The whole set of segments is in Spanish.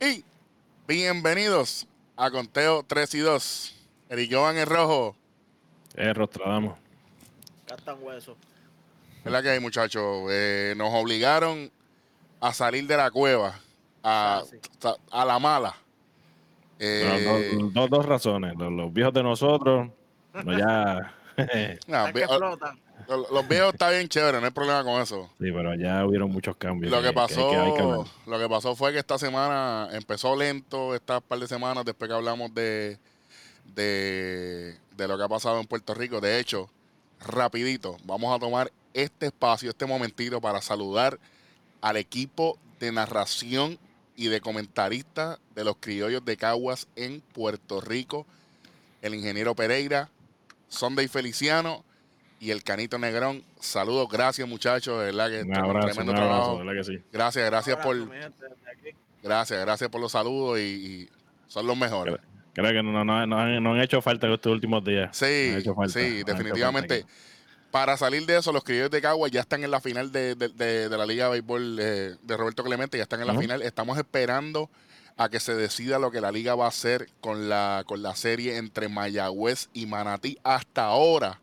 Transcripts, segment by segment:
Y bienvenidos a Conteo 3 y 2. Eric Jovan en rojo. Eh, Rostradamo. Gastan hueso. Es la que hay, muchachos. Eh, nos obligaron a salir de la cueva a, Ah, sí. a la mala. Eh, No, no, dos, dos razones. Los, los viejos de nosotros, no ya. no, Es vi-. Los, viejos está bien chévere, no hay problema con eso. sí, pero ya hubieron muchos cambios. Lo que pasó, que hay que ver. lo que pasó fue que esta semana empezó lento, estas par de semanas después que hablamos de, de, de lo que ha pasado en Puerto Rico. De hecho, rapidito, vamos a tomar este espacio, este momentito para saludar al equipo de narración y de comentaristas de los criollos de Caguas en Puerto Rico, el ingeniero Pereira, Sunday Feliciano y el Canito Negrón. Saludos, gracias muchachos, de verdad que Un tremendo abrazo, trabajo. ¿verdad que sí? Gracias, gracias por, gracias, gracias por los saludos y, y son los mejores. Creo que no, no, no, no han, no han hecho falta en estos últimos días. Sí, han hecho falta, no han sí, hecho definitivamente. falta Para salir de eso, los criollos de Caguas ya están en la final de, de- de- de la Liga de Béisbol eh, de Roberto Clemente, ya están en la final. Estamos esperando a que se decida lo que la liga va a hacer con la, con la serie entre Mayagüez y Manatí. Hasta ahora,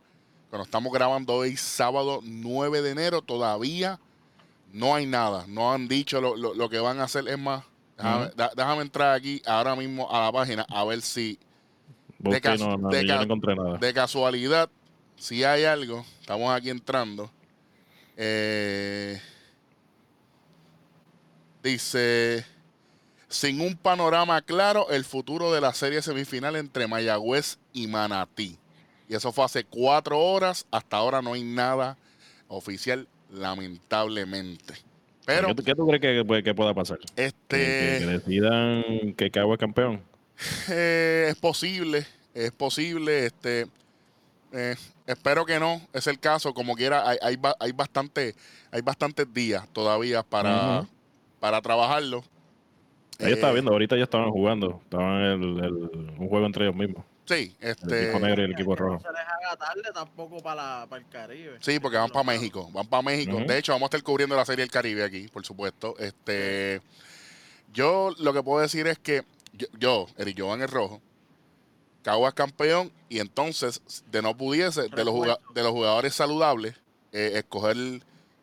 cuando estamos grabando hoy, sábado 9 de enero, todavía no hay nada. No han dicho lo, lo- lo que van a hacer. Es más, déjame, entrar aquí ahora mismo a la página a ver si no, no, no de casualidad, si hay algo, estamos aquí entrando. eh, dice, sin un panorama claro, el futuro de la serie semifinal entre Mayagüez y Manatí. Y eso fue hace cuatro horas. Hasta ahora no hay nada oficial, lamentablemente. Pero ¿Qué, tú- qué tú crees que, puede- que pueda pasar? Este que- que decidan que Cagua es campeón. Eh, es posible, es posible. Este, eh, espero que no, es el caso. Como quiera, hay, hay, hay bastante, hay bastantes días todavía para, para trabajarlo. Ahí estaba Eh, viendo, ahorita ya estaban jugando. Estaban en el- el- un juego entre ellos mismos. Sí, El este, equipo negro y el Que- equipo que rojo. No se les haga tarde tampoco para, la- para el Caribe. sí, porque van para. México, van para México. De hecho, vamos a estar cubriendo la serie del Caribe aquí, por supuesto. Este, yo lo que puedo decir es que yo, yo Eric Jovan el rojo, Caguas campeón y entonces de no pudiese de los, de los jugadores saludables eh, escoger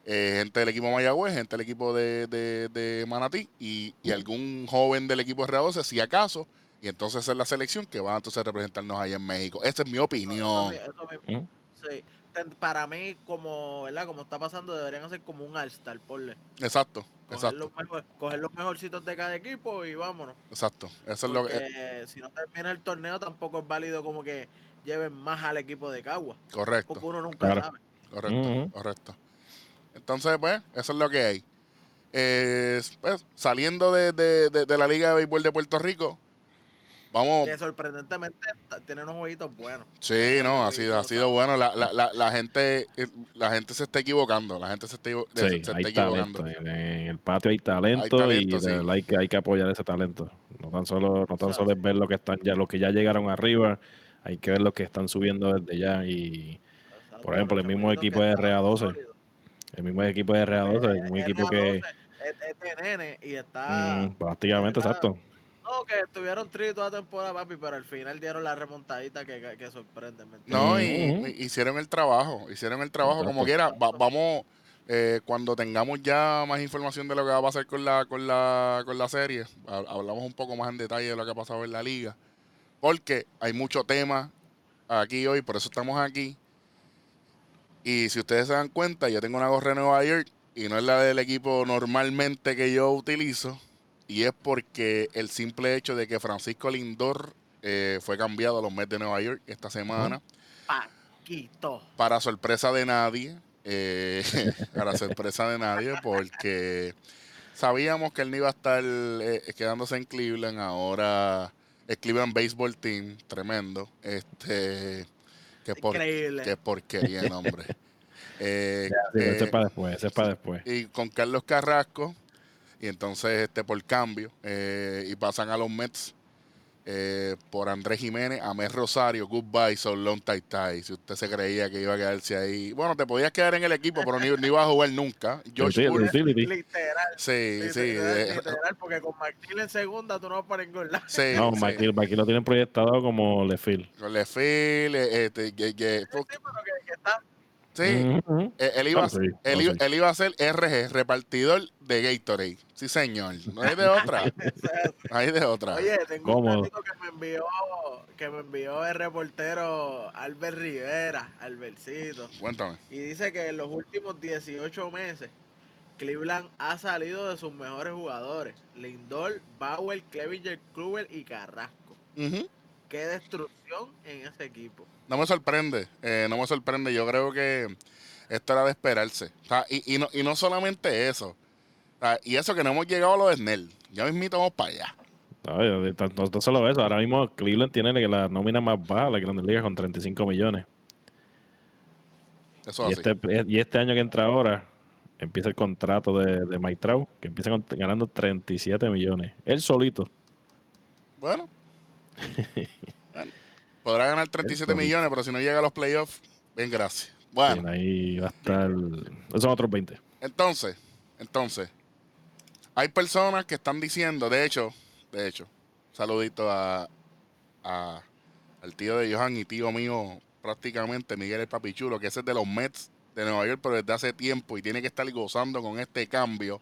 eh, gente del equipo Mayagüez, gente del equipo de, de- de Manatí y, y algún joven del equipo de R12 si acaso y entonces es la selección que va entonces a representarnos allá en México. Esa es mi opinión. Eso, sí. Ten- Para mí, como, ¿verdad? Como está pasando, deberían hacer como un All-Star, ponle. Exacto, Coger exacto, los, mejor- coger los mejorcitos de cada equipo y vámonos. exacto. Eso es lo que Porque si no termina el torneo, tampoco es válido como que lleven más al equipo de Cagua. correcto. Porque uno nunca Claro. sabe. Correcto, correcto. Entonces, pues, eso es lo que hay. Eh, pues, saliendo de, de- de- de la Liga de Béisbol de Puerto Rico, vamos. Que sorprendentemente tiene unos jueguitos buenos. Sí, no, ha sido, ha sido bueno. La, la, la, la gente eh, la gente se está equivocando. La gente se está, se Sí, está hay equivocando. talento. En, el patio hay talento, Hay talento, y de sí. verdad hay que, hay que apoyar ese talento. No tan solo, no tan Exacto. solo es ver lo que están ya, los que ya llegaron arriba, hay que ver los que están subiendo desde ya. Y Por ejemplo, el mismo equipo de RA12. el mismo equipo de RA12, es un equipo que Es, de nene y está. mm, prácticamente, exacto. No, que estuvieron tristes toda la temporada, papi, pero al final dieron la remontadita que, que, que sorprende. ¿me entiendes? No, y, hicieron el trabajo. Hicieron el trabajo como quiera. Va- vamos, eh, cuando tengamos ya más información de lo que va a pasar con la, con la, con la serie, ha- hablamos un poco más en detalle de lo que ha pasado en la liga. Porque hay mucho tema aquí hoy, por eso estamos aquí. Y si ustedes se dan cuenta, yo tengo una gorra de Nueva York y no es la del equipo normalmente que yo utilizo. Y es porque el simple hecho de que Francisco Lindor eh, fue cambiado a los Mets de Nueva York esta semana Paquito. para sorpresa de nadie, eh, para sorpresa de nadie, porque sabíamos que él no iba a estar eh, quedándose en Cleveland, ahora es Cleveland Baseball Team, tremendo, este, que, por, Increíble. que porquería, nombre. Eh, Sí, eh, ese es para después, ese es para después. y con Carlos Carrasco, y entonces este por cambio, eh, y pasan a los Mets. eh, por Andrés Jiménez, Amés Rosario, goodbye, so long tie tie. Si usted se creía que iba a quedarse ahí. Bueno, te podías quedar en el equipo, pero ni, ni ibas a jugar nunca. George Sí, Bull, sí. Literal. sí, sí. literal, eh, literal, porque con McNeil en segunda tú no vas para ningún lado. sí, No, sí. aquí, aquí lo tienen proyectado como Lefil. Con Lefil, eh, este, que- que- Sí, sí, pero que, que está sí, eh, él, iba, a- Claro, sí, él, claro, iba- sí. él iba a ser RG, repartidor de Gatorade. Sí, señor. No hay de otra. No hay de otra. Oye, tengo un datito que me envió que me envió el reportero Albert Rivera, Albercito, Cuéntame. y dice que en los últimos 18 meses Cleveland ha salido de sus mejores jugadores, Lindor, Bauer, Clevinger, Kluber y Carrasco. Ujú. Qué destrucción en ese equipo. No me sorprende, eh, no me sorprende. Yo creo que esto era de esperarse. O sea, y, y no, y no solamente eso. O sea, y eso que no hemos llegado a lo de Snell. Ya mismito vamos para allá. No, no, no solo eso, ahora mismo Cleveland tiene la nómina más baja de la Grandes Ligas con 35 millones. Eso Y así. este, y este año que entra ahora, empieza el contrato de, de Mike Trout, que empieza con- ganando 37 millones. Él solito. Bueno. Podrá ganar 37 Eso. millones, pero si no llega a los playoffs, bien, gracias. Bueno, Bien, ahí va a estar. Esos son otros 20. entonces, entonces, hay personas que están diciendo, de hecho, de hecho, saludito a, a- al tío de Johan y tío mío prácticamente, Miguel el Papichulo, que ese es de los Mets de Nueva York, pero desde hace tiempo y tiene que estar gozando con este cambio.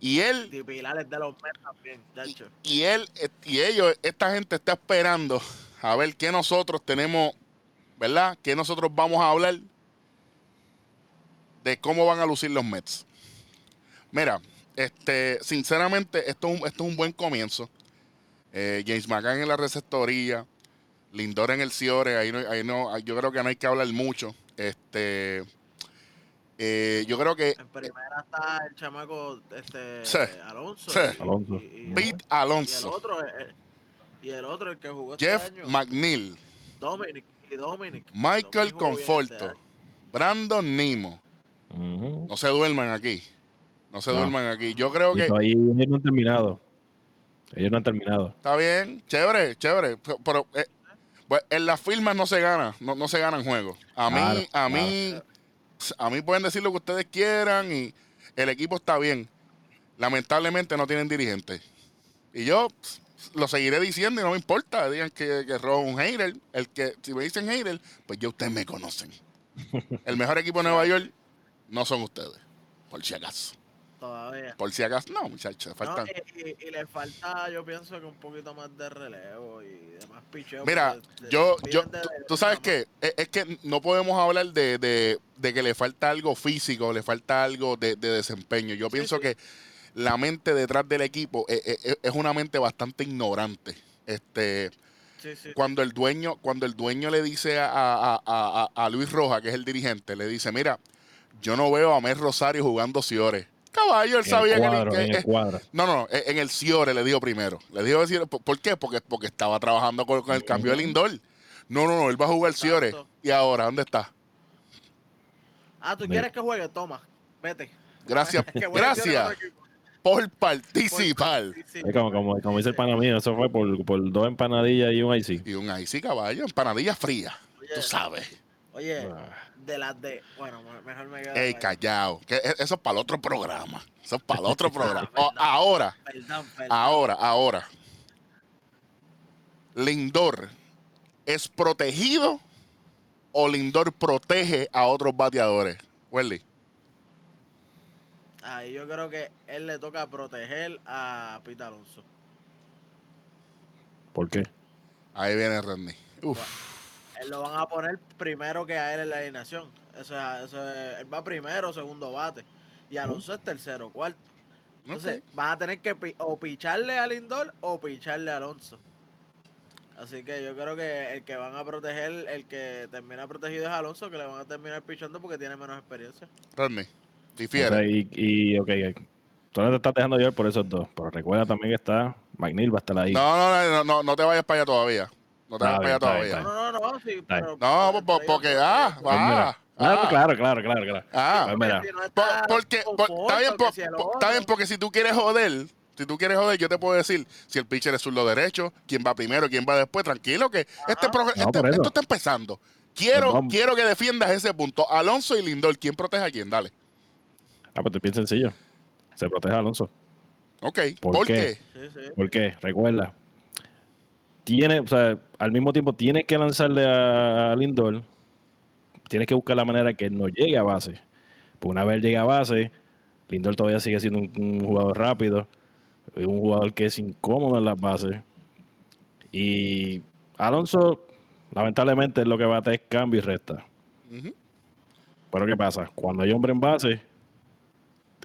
Y él, Y él, y ellos, esta gente está esperando a ver qué nosotros tenemos, ¿verdad? Que nosotros vamos a hablar de cómo van a lucir los Mets. Mira, este, sinceramente, esto es un, esto es un buen comienzo. Eh, James McCann en la receptoría, Lindor en el Ciore, ahí no, ahí no, yo creo que no hay que hablar mucho. Este, eh, yo creo que En primera está el chamaco este, Sí. Alonso. Sí. y- Alonso. y- y- Pete y el Alonso, otro, eh, y el otro, el que jugó Jeff este año, McNeil, Dominic. Y Dominic. Michael Dominic este Conforto, año. Brandon Nimo. No se duerman aquí. No se No. duerman aquí. Yo creo que todavía ellos no han terminado. Ellos no han terminado. está bien, chévere, chévere. Pero, pero, eh, pues, en las firmas no se gana, no, no se ganan juegos. A mí, Claro, a mí, a mí pueden decir lo que ustedes quieran y el equipo está bien. Lamentablemente no tienen dirigentes. Y yo pss, lo seguiré diciendo y no me importa. Digan que, que Rob es un hater. El que, si me dicen hater, pues ya ustedes me conocen. El mejor equipo de Nueva York no son ustedes. Por si acaso. Todavía. Por si acaso. No, muchachos, No, y, y- y le falta, yo pienso que un poquito más de relevo y de más picheo. Mira, de- yo, yo, de- tú, sabes que es, es que no podemos hablar de, de- de que le falta algo físico, le falta algo de, de desempeño. Yo pienso sí. que la mente detrás del equipo es, es- es una mente bastante ignorante. Este, Sí, sí, cuando el dueño, cuando el dueño le dice a, a- a- a- Luis Roja, que es el dirigente, le dice, mira, yo no veo a Mer Rosario jugando Ciore. Caballo, él En sabía el que- cuadro, que, en el cuadro. no, no, en el Ciore le dijo primero. Le dijo decir, ¿por por qué? Porque, porque estaba trabajando con, con el cambio de Lindor. No, no, no, él va a jugar Ciore. ¿Y ahora dónde está? Ah, ¿tú quieres que juegue? Toma, vete. Gracias, gracias. Por participar. Es como, como, como dice el pana mío, eso fue por, por dos empanadillas y un IC. Y un sí, caballo, empanadilla fría. Oye, Tú sabes. Oye, Ah. de las de. Bueno, me- mejor me quedo. Ey, ahí. callado. Que e- eso es para el otro programa. Eso es para el otro programa. Ahora, Perdón, perdón. ahora, ahora. Lindor es protegido o Lindor protege a otros bateadores. Welly. Ahí yo creo que él le toca proteger a Pete Alonso. ¿Por qué? Ahí viene Randy. Uf. Él lo van a poner primero que a él en la alineación. Eso es, eso es- él va primero, segundo bate. Y Alonso es tercero, cuarto. Entonces, Ok. van a tener que pi- o picharle a Lindor o picharle a Alonso. Así que yo creo que el que van a proteger, el que termina protegido es Alonso, que le van a terminar pichando porque tiene menos experiencia. Randy. O Difiere. sea, y, y, ok, tú no te estás dejando llevar por esos dos. Pero recuerda también que está McNeil va a estar ahí. No, no, no, no, no, no te vayas para allá todavía. No te Está vayas para allá todavía. No, no, no, sí, pero... No, pero- po- porque, ah, Pues mira. ah, Ah, ah, claro, claro, claro, claro. ah. Pues mira, Por- porque, por- está bien, que por- si el por- otro. está bien, porque si tú quieres joder, Si tú quieres joder, yo te puedo decir si el pitcher es zurdo derecho, quién va primero, quién va después. Tranquilo, que este, pro- No, este- por esto está empezando. Quiero, quiero que defiendas ese punto. Alonso y Lindor, ¿quién protege a quién? Dale. Ah, pues es bien sencillo. Se protege a Alonso. Ok. ¿Por ¿Por, qué? qué? Sí, sí. Porque, recuerda, tiene, o sea, al mismo tiempo tienes que lanzarle a, a Lindor, tienes que buscar la manera que él no llegue a base. Pues una vez llega a base, Lindor todavía sigue siendo un, un jugador rápido, un jugador que es incómodo en las bases. Y Alonso, lamentablemente, lo que va a tener es cambio y resta. Pero ¿qué pasa? Cuando hay hombre en base,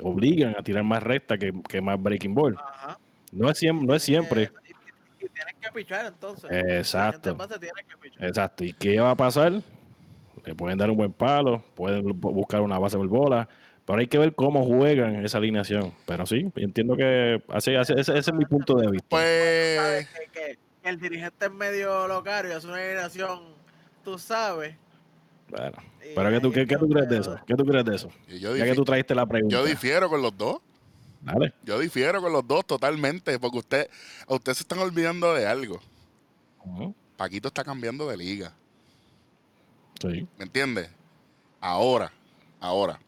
obligan a tirar más recta que, que más breaking ball. Ajá. No es, siem- no es siempre. Eh, y, y tienes que pichar entonces. Exacto. Que pichar. Exacto. ¿Y qué va a pasar? Le pueden dar un buen palo, pueden bu- buscar una base por bola, pero hay que ver cómo juegan esa alineación. Pero sí, entiendo que así, así- ese, ese es mi punto de vista. Pues. Que, el dirigente es medio locario, es una generación, tú sabes. Bueno, pero ¿qué tú, qué, qué tú crees de eso? ¿Qué tú crees de eso? y Yo, Ya que tú trajiste la pregunta. yo difiero con los dos. Dale. Yo difiero con los dos totalmente. Porque usted, a usted se están olvidando de algo. Paquito está cambiando de liga. Sí. ¿Me entiendes? Ahora, ahora.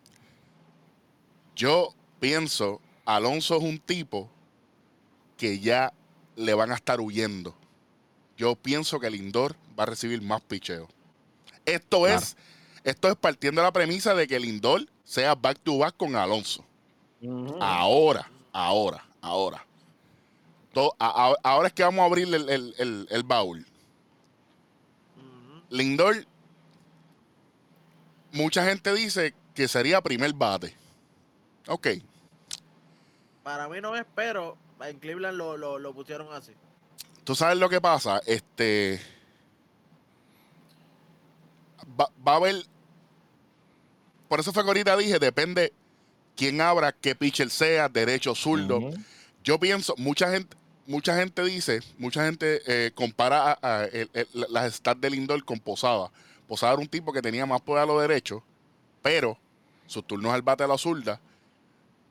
Yo pienso, Alonso es un tipo que ya le van a estar huyendo. Yo pienso que Lindor va a recibir más picheo. Esto Claro. es, esto es partiendo de la premisa de que Lindor sea back to back con Alonso. Ahora, ahora, ahora. To- a- a- ahora es que vamos a abrir el, el- el- el baúl. Lindor, mucha gente dice que sería primer bate. Ok, Para mí no es, pero en Cleveland lo, lo, lo pusieron así. tú sabes lo que pasa. Este. Va, va a haber. Por eso fue que ahorita dije: depende quién abra, qué pitcher sea, derecho o zurdo. Yo pienso, mucha gente, mucha gente dice, mucha gente eh, compara a- a el- el- las stats de Lindor con Posada. Posada era un tipo que tenía más poder a lo derecho, pero sus turnos al bate a la zurda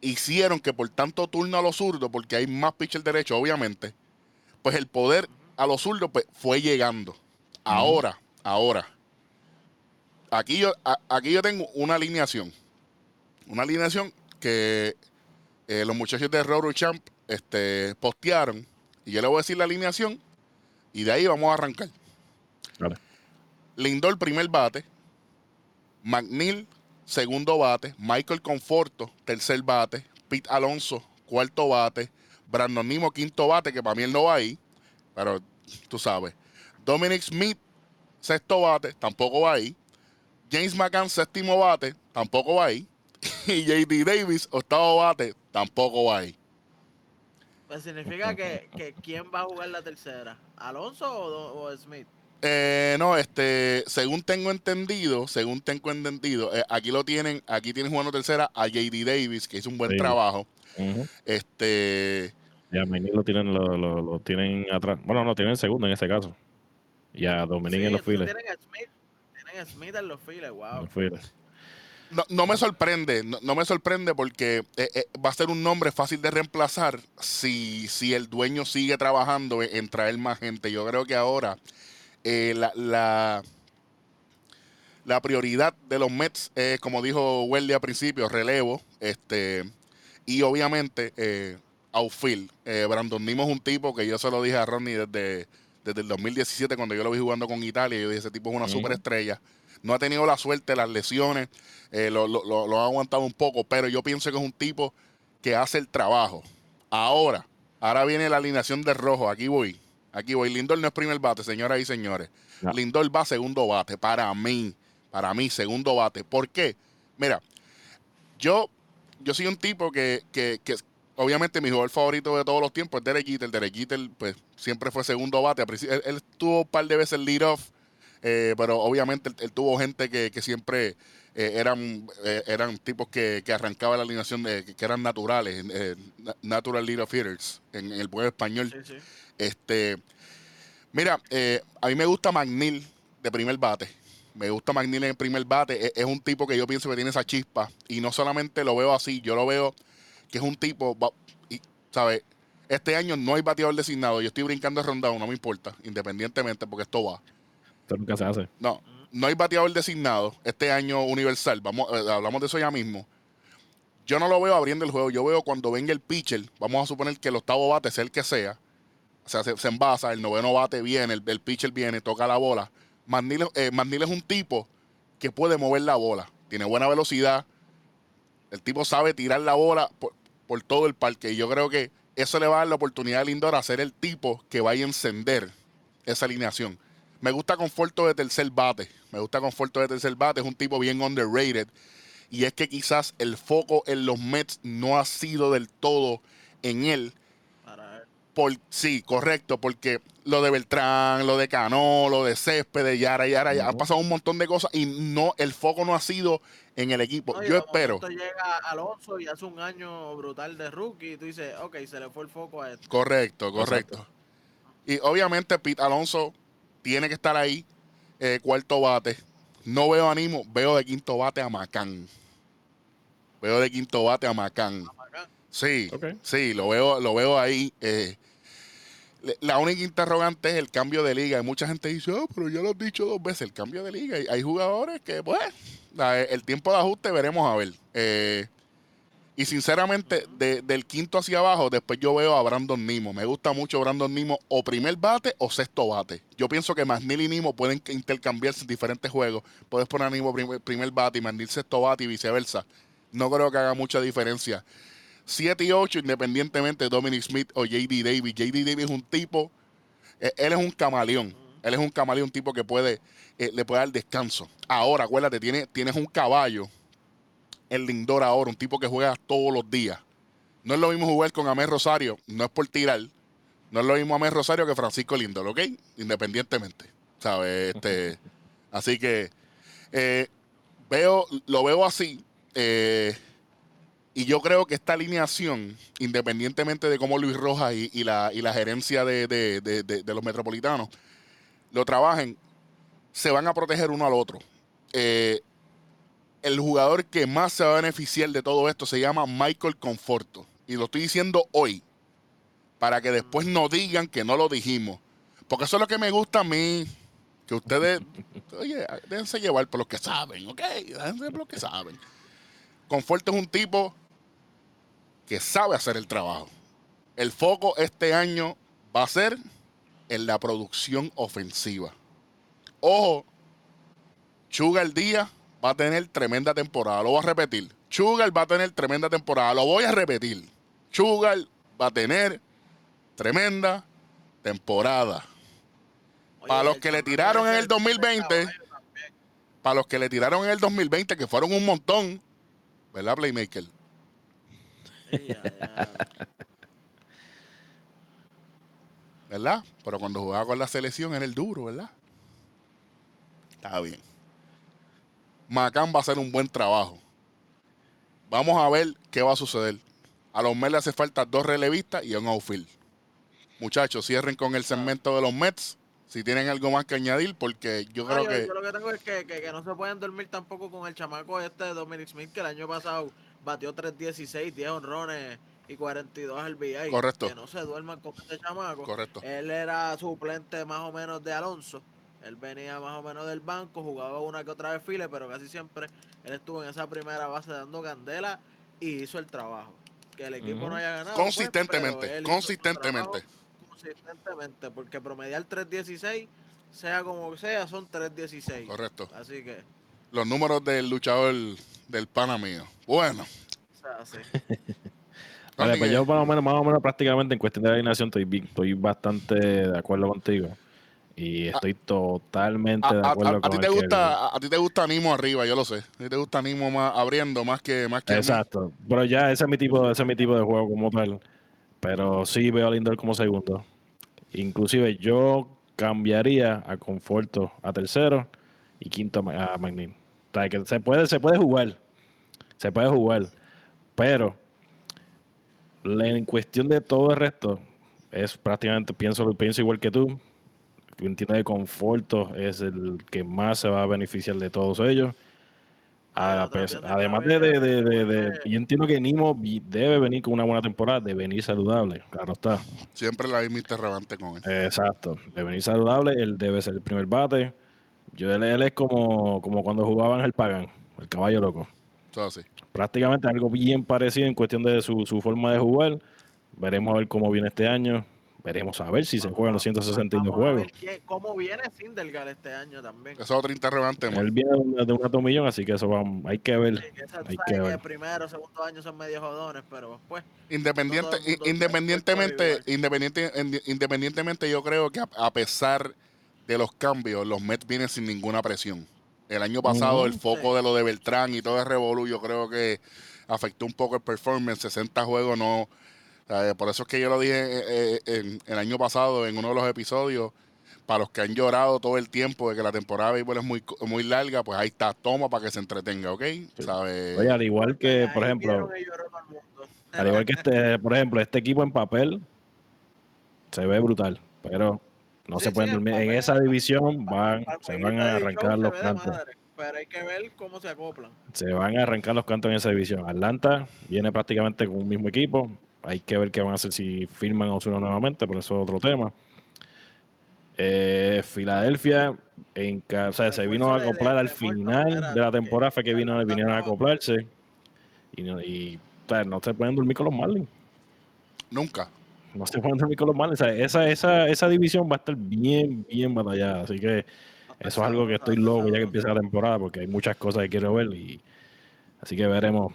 hicieron que por tanto turno a los zurdos, porque hay más pitcher derecho, obviamente, pues el poder a los zurdos pues, fue llegando. Ahora, ahora, aquí yo, a- aquí yo tengo una alineación. Una alineación que eh, los muchachos de Roro Champ este, postearon. Y yo le voy a decir la alineación. Y de ahí vamos a arrancar. Dale. Lindor, primer bate. McNeil, segundo bate. Michael Conforto, tercer bate. Pete Alonso, cuarto bate. Brandon Nimo, quinto bate, que para mí él no va ahí. Pero tú sabes. Dominic Smith, sexto bate, tampoco va ahí. James McCann, séptimo bate, tampoco va ahí. Y JD Davis, octavo bate, tampoco va ahí. Pues significa que, que quién va a jugar la tercera, Alonso o, Smith. Eh, no, este, según tengo entendido, según tengo entendido, eh, aquí lo tienen, aquí tienen jugando tercera a JD Davis, que hizo un buen Sí. trabajo. Este, Y a Menig lo tienen, lo, lo- lo tienen atrás. Bueno, no, tienen segundo en este caso. Y a Dominic Sí, en los files. Tienen a Smith, Smith en los files, wow. los files. no, no me sorprende, no, no me sorprende porque eh, eh, va a ser un nombre fácil de reemplazar si, si el dueño sigue trabajando en, en traer más gente. Yo creo que ahora eh, la, la, la prioridad de los Mets es, como dijo Welly al principio, relevo. Este, y obviamente, eh, outfield. Eh, Brandon Nimo es un tipo que yo se lo dije a Ronnie desde, desde el 2017 cuando yo lo vi jugando con Italia. Yo dije, ese tipo es una Ujú. superestrella. No ha tenido la suerte, las lesiones, eh, lo, lo- lo- lo ha aguantado un poco, pero yo pienso que es un tipo que hace el trabajo. Ahora, ahora viene la alineación de rojo. Aquí voy. Aquí voy. Lindor no es primer bate, señoras y señores. No. Lindor va segundo bate. Para mí, para mí, segundo bate. ¿Por qué? Mira, yo, yo soy un tipo que, que, que obviamente mi jugador favorito de todos los tiempos es Derek Jeter. Derek Jeter, pues, siempre fue segundo bate. Él, él tuvo un par de veces lead off, eh, pero obviamente él, él tuvo gente que, que siempre eh, eran, eh, eran tipos que, que arrancaban la alineación de, que, eran naturales, na- natural lead off hitters, en, en el buen español. Sí, sí. Este, mira, a mí me gusta McNeil de primer bate. Me gusta McNeil en primer bate. Es, es un tipo que yo pienso que tiene esa chispa. Y no solamente lo veo así, yo lo veo que es un tipo, ¿sabes? Este año no hay bateador designado. Yo estoy brincando el rondado, no me importa, independientemente, porque esto va. Esto nunca se hace. No, no hay bateador designado este año universal. Vamos, eh, hablamos de eso ya mismo. Yo no lo veo abriendo el juego. Yo veo cuando venga el pitcher, vamos a suponer que el octavo bate sea el que sea. O sea, se, se envasa, el noveno bate viene, el, el pitcher viene, toca la bola. McNeil, eh, es un tipo que puede mover la bola. Tiene buena velocidad. El tipo sabe tirar la bola por, por todo el parque. Y yo creo que eso le va a dar la oportunidad a Lindor a ser el tipo que vaya a encender esa alineación. Me gusta Conforto de tercer bate. Me gusta Conforto de tercer bate. Es un tipo bien underrated. Y es que quizás el foco en los Mets no ha sido del todo en él. Por, sí, correcto, porque lo de Beltrán, lo de Cano, lo de Céspedes, Yara, Yara, ya ha Ujú. pasado un montón de cosas y no, el foco no ha sido en el equipo. No, Yo espero. llega Alonso y hace un año brutal de rookie y tú dices, ok, se le fue el foco a esto. Correcto, correcto. Exacto. Y obviamente Pete Alonso tiene que estar ahí, eh, cuarto bate. No veo a Nimo, veo de quinto bate a Macán. Veo de quinto bate a Macán. Acá. Sí, Ok. sí, lo veo, lo veo ahí. eh. La única interrogante es el cambio de liga. Y mucha gente dice, oh, pero ya lo he dicho dos veces, el cambio de liga. Y hay jugadores que, pues, el tiempo de ajuste veremos a ver. Eh, y sinceramente, de- del quinto hacia abajo, después yo veo a Brandon Nimo. Me gusta mucho Brandon Nimo, o primer bate o sexto bate. Yo pienso que McNeil y Nimo pueden intercambiarse en diferentes juegos. Puedes poner a Nimo primer, primer bate y McNeil sexto bate y viceversa. No creo que haga mucha diferencia. 7 y 8, independientemente de Dominic Smith o JD Davis. JD Davis es un tipo, eh, él es un camaleón. Él es un camaleón, un tipo que puede, eh, le puede dar descanso. Ahora, acuérdate, tiene, tienes un caballo, el Lindor ahora, un tipo que juega todos los días. No es lo mismo jugar con Amé Rosario, no es por tirar. No es lo mismo Amé Rosario que Francisco Lindor, ¿ok? Independientemente, ¿sabes? Este, así que eh, veo, lo veo así. eh, y yo creo que esta alineación, independientemente de cómo Luis Rojas y, la, y la gerencia de, de- de- de- de los metropolitanos lo trabajen, se van a proteger uno al otro. Eh, el jugador que más se va a beneficiar de todo esto se llama Michael Conforto. Y lo estoy diciendo hoy, para que después no digan que no lo dijimos. Porque eso es lo que me gusta a mí. Que ustedes, oye, déjense llevar por los que saben, ¿ok? Déjense por los que saben. Conforto es un tipo que sabe hacer el trabajo. El foco este año va a ser en la producción ofensiva. Ojo, Sugar Díaz va a tener tremenda temporada. Lo voy a repetir. Sugar va a tener tremenda temporada. Lo voy a repetir. Sugar va a tener tremenda temporada. Oye, Para los que le tiraron en el 2020, caballo también. Para los que le tiraron en el 2020, que fueron un montón, ¿verdad, Playmaker? ¿Verdad? Pero cuando jugaba con la selección era el duro, ¿verdad? Está bien. Macán va a hacer un buen trabajo. Vamos a ver qué va a suceder. A los Mets le hace falta dos relevistas y un outfield. Muchachos, cierren con el segmento de los Mets. Si tienen algo más que añadir, porque yo creo yo, que. yo lo que tengo es que, que, que no se pueden dormir tampoco con el chamaco este de Dominic Smith, que el año pasado batió 3.16, 10 honrones y 42 RBI. Correcto. Que no se duerman con este chamaco. Correcto. Él era suplente más o menos de Alonso. Él venía más o menos del banco, jugaba una que otra vez file, pero casi siempre él estuvo en esa primera base dando candela y hizo el trabajo. Que el equipo no haya ganado. pues, Consistentemente, consistentemente. Consistentemente, porque promediar 3.16, sea como sea, son 3.16. Correcto. Así que, Los números del luchador del pana mío. Bueno. o sea, así. Vale, pues yo más o menos, más o menos prácticamente en cuestión de alineación estoy, estoy bastante de acuerdo contigo. Y estoy totalmente A, de a- a- acuerdo a con ti te gusta, a, a ti te gusta Nimo arriba, yo lo sé. A ti te gusta Nimo más abriendo más que más que Exacto. Pero ya ese es mi tipo, ese es mi tipo de juego como tal. Pero sí veo a Lindor como segundo. Inclusive yo cambiaría a Conforto a tercero y quinto a McNeil. O sea, que se puede, se puede jugar. Se puede jugar. Pero en cuestión de todo el resto, es prácticamente, pienso, pienso igual que tú. Entiendo de Conforto es el que más se va a beneficiar de todos ellos. A además de, de, de, de- yo entiendo que Nimo debe venir con una buena temporada, de venir saludable, claro está. Siempre la misma interrogante con él. Exacto, de venir saludable, él debe ser el primer bate. Yo él, él es como, como cuando jugaban el Pagan, el caballo loco. Todo así. Prácticamente algo bien parecido en cuestión de su, su forma de jugar. Veremos a ver cómo viene este año. Veremos a ver si se juegan los 162 Vamos a ver juegos. cómo viene Sindelgar este año también. Esa es otra interrogante. Él viene de un, de un atomillón, así que eso va, hay que ver. Sí, que esa- Hay que que ver. el primero, segundo año son medio jodones, pero pues Independiente, independientemente, independiente, independientemente, yo creo que a, a pesar de los cambios, los Mets vienen sin ninguna presión. El año pasado, el foco Sí. de lo de Beltrán y todo el Revolu, yo creo que afectó un poco el performance. 60 juegos no. eh, por eso es que yo lo dije eh, eh, en- el año pasado en uno de los episodios. Para los que han llorado todo el tiempo de que la temporada de béisbol es muy, co- muy larga, pues ahí está, toma para que se entretenga, ¿ok? ¿Sabes? Oye, al igual que, por ejemplo, al igual que este, por ejemplo, este equipo en papel se ve brutal, pero no Sí, se pueden en dormir. En esa división van, se van a arrancar los cantos. Pero hay que ver cómo se acoplan. Se van a arrancar los cantos en esa división. Atlanta viene prácticamente con un mismo equipo. Hay que ver qué van a hacer si firman o Osuna nuevamente, pero eso es otro tema. Eh, Filadelfia, en, o sea, se vino a acoplar al final de la temporada, fue que vino, vinieron a acoplarse. Y, no- y, o sea, no se pueden dormir con los Marlins. Nunca. No se pueden dormir con los. O sea, esa, esa, esa división va a estar bien, bien batallada. Así que eso es algo que estoy loco ya que empieza la temporada porque hay muchas cosas que quiero ver. y Así que veremos.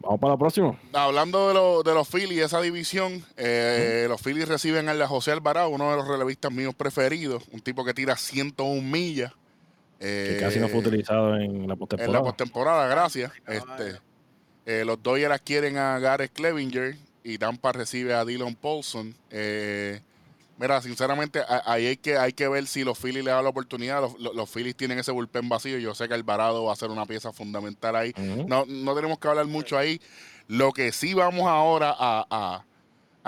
Vamos para la próxima. Hablando de, lo- de los Phillies, esa división, eh, los Phillies reciben a José Alvarado, uno de los relevistas míos preferidos, un tipo que tira 101 millas. Que eh, casi no fue utilizado en la En la postemporada. postemporada, gracias. Este, eh, los Dodgers quieren a Gareth Clevinger y Tampa recibe a Dylan Paulson. Eh, mira, sinceramente, ahí hay que, hay que ver si los Phillies le dan la oportunidad. Los, los- los Phillies tienen ese bullpen vacío. Yo sé que Alvarado va a ser una pieza fundamental ahí. No, no tenemos que hablar mucho ahí. Lo que sí vamos ahora a, a,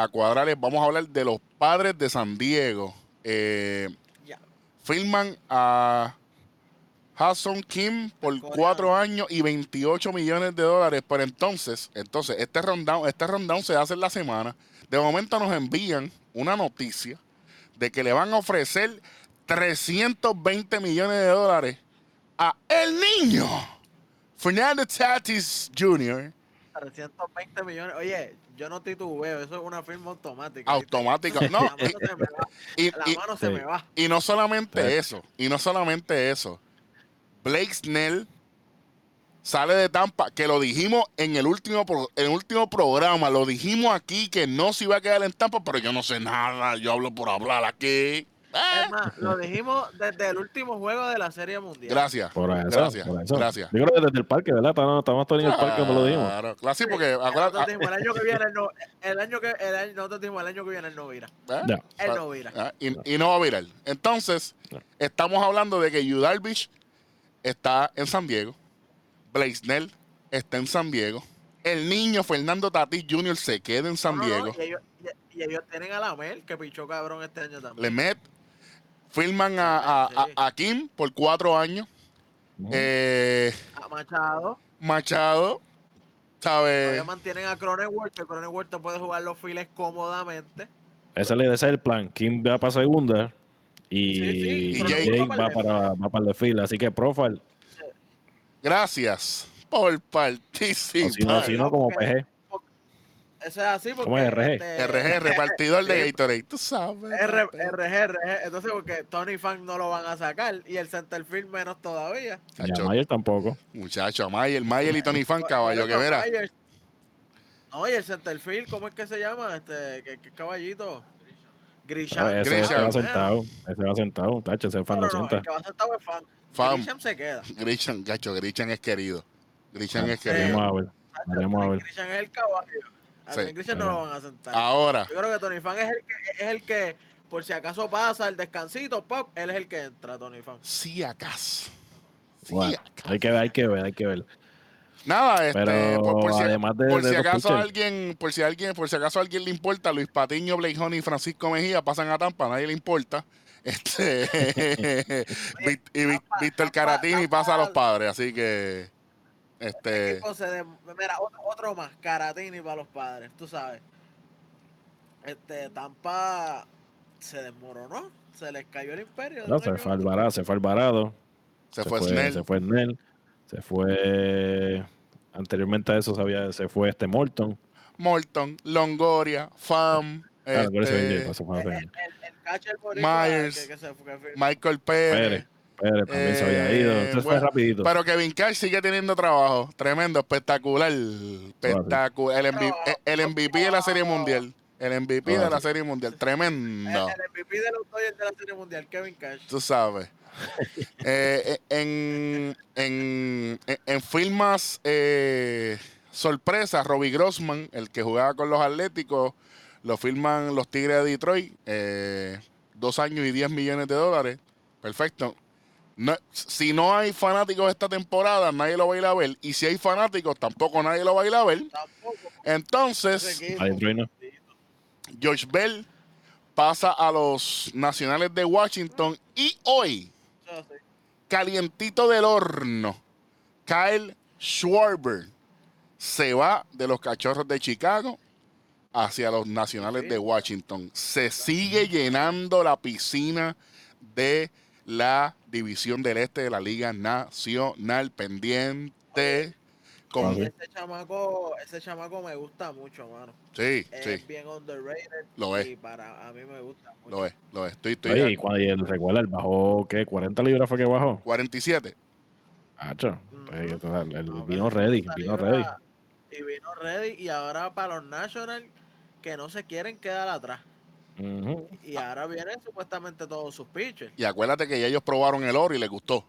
a cuadrar es, vamos a hablar de los padres de San Diego. Eh, firman a Hasson Kim por cuatro años y 28 millones de dólares. Pero entonces, entonces este rundown, este rundown se hace en la semana. De momento nos envían una noticia de que le van a ofrecer 320 millones de dólares a el niño Fernando Tatis Jr. 320 millones. Oye, yo no titubeo, eso es una firma automática. Automática. No, La mano se me va. y, La y- mano se sí. me va. y no solamente Sí. eso, y no solamente eso. Blake Snell sale de Tampa, que lo dijimos en el último pro- en el último programa, lo dijimos aquí que no se iba a quedar en Tampa, pero yo no sé nada, yo hablo por hablar aquí. Ah, Es más, lo dijimos desde el último juego de la Serie Mundial. Gracias. Por eso, gracias. por eso. Gracias. Yo creo que desde el parque, ¿verdad? Estábamos, estábamos todos en el parque cuando lo dimos. Claro, claro, sí, porque Nosotros acuérdate- dijimos, el año que viene, él no, el año que, el año, nosotros dijimos, el año que viene él no vira. ah, Ya. Él no vira. Ah, y, y no va a virar. Entonces, No. estamos hablando de que Yu Darvish está en San Diego. Blake Snell está en San Diego. El niño Fernando Tatis Jr. se queda en San No, no, no, Diego. y, ellos, y- y ellos tienen a la Mel, que pichó cabrón este año también. Le met. Firman a, a- a- a Kim por cuatro años. Eh, A Machado. Machado, ¿sabes? Todavía mantienen a Cronenworth, que Cronenworth te puede jugar los files cómodamente. Ese es el plan. Kim va para segunda y, Sí, sí, y y Jake Jake va para va el para. Así que Profile, Gracias por o participar. si no, si no como PG. Eso es así porque... ¿Cómo es, RG? este, RG, repartidor de Gatorade. Tú sabes. R-. RG, RG. Entonces, porque Tony Fan no lo van a sacar y el centerfield menos todavía. Ya Chacho, Mayer tampoco. Muchacho, Mayer, Mayer y Tony Fan, caballo, que Por eso, verá. Myers- No, y el centerfield, ¿cómo es que se llama? Este, ¿qué, qué caballito? Grisham. Ah, ese, Grisham. ese va sentado. Ese va sentado. Tacho, ese fan No, lo no, no, el que va sentado es fan. Fan. Grisham se queda. Grisham, gacho, Grisham es querido. Grisham es querido. Veremos a ver. Veremos a ver. Grisham es el caballo. A Sí. Grisham no lo van a sentar. Ahora, Yo creo que Tony Fan es el que, es el que, por si acaso pasa el descansito, pop, él es el que entra, Tony Fan. si acaso. Sí, Bueno, acaso. hay que ver, hay que ver, hay que ver. Nada, este, Pero por, por si, además de, por de si acaso pitchers, alguien, por si alguien, por si acaso a alguien le importa, Luis Patiño, Blake Honey y Francisco Mejía pasan a Tampa, a nadie le importa. Este y Víctor Caratini pasa a los padres, así que Este, equipo se Mira, otro, otro más, Caratini para los padres, tú sabes. Este, Tampa se desmoronó, se les cayó el imperio. No, se fue. Alvarado, se fue Alvarado. se, fue Snell. Se fue Snell. Se fue. Anteriormente a eso se, había- se fue este Morton. Morton, Longoria, Fam, Claro, eso este, El, el, el Myers, que, que se fue, Michael Pérez. Pérez. Pérez también se había Eh, ido. Entonces bueno, fue rapidito. Pero Kevin Cash sigue teniendo trabajo. Tremendo, espectacular. Espectacular. El, MVP, el MVP de la Serie Mundial. El MVP de la Serie Mundial. Tremendo. el MVP de los Dodgers de la Serie Mundial, Kevin Cash. Tú sabes. Eh, en, en, en, firmas eh, sorpresa, Robbie Grossman, el que jugaba con los Atléticos, lo firman los Tigres de Detroit. eh, dos años y 10 millones de dólares. Perfecto. No- si no hay fanáticos esta temporada, nadie lo va a ir a ver. Y si hay fanáticos, tampoco nadie lo va a ir a ver. Tampoco. Entonces. George Bell pasa a los Nacionales de Washington. Y hoy. Calientito del horno, Kyle Schwarber se va de los Cachorros de Chicago hacia los Nacionales de Washington. Se sigue llenando la piscina de la División del Este de la Liga Nacional pendiente. Con. Ese chamaco, ese chamaco me gusta mucho, mano. sí, Es sí, bien underrated. Lo es. Y para a mí me gusta mucho. lo es, lo es. Estoy, estoy Oye, y cuando y él recuerda, él bajó, ¿qué? ¿40 libras fue que bajó? 47. Hacho. Pues, No, vino ready, vino libra- ready. Y vino ready. Y ahora para los Nationals, que no se quieren quedar atrás. Y ahora vienen supuestamente todos sus pitchers. Y acuérdate que ya ellos probaron el oro y les gustó.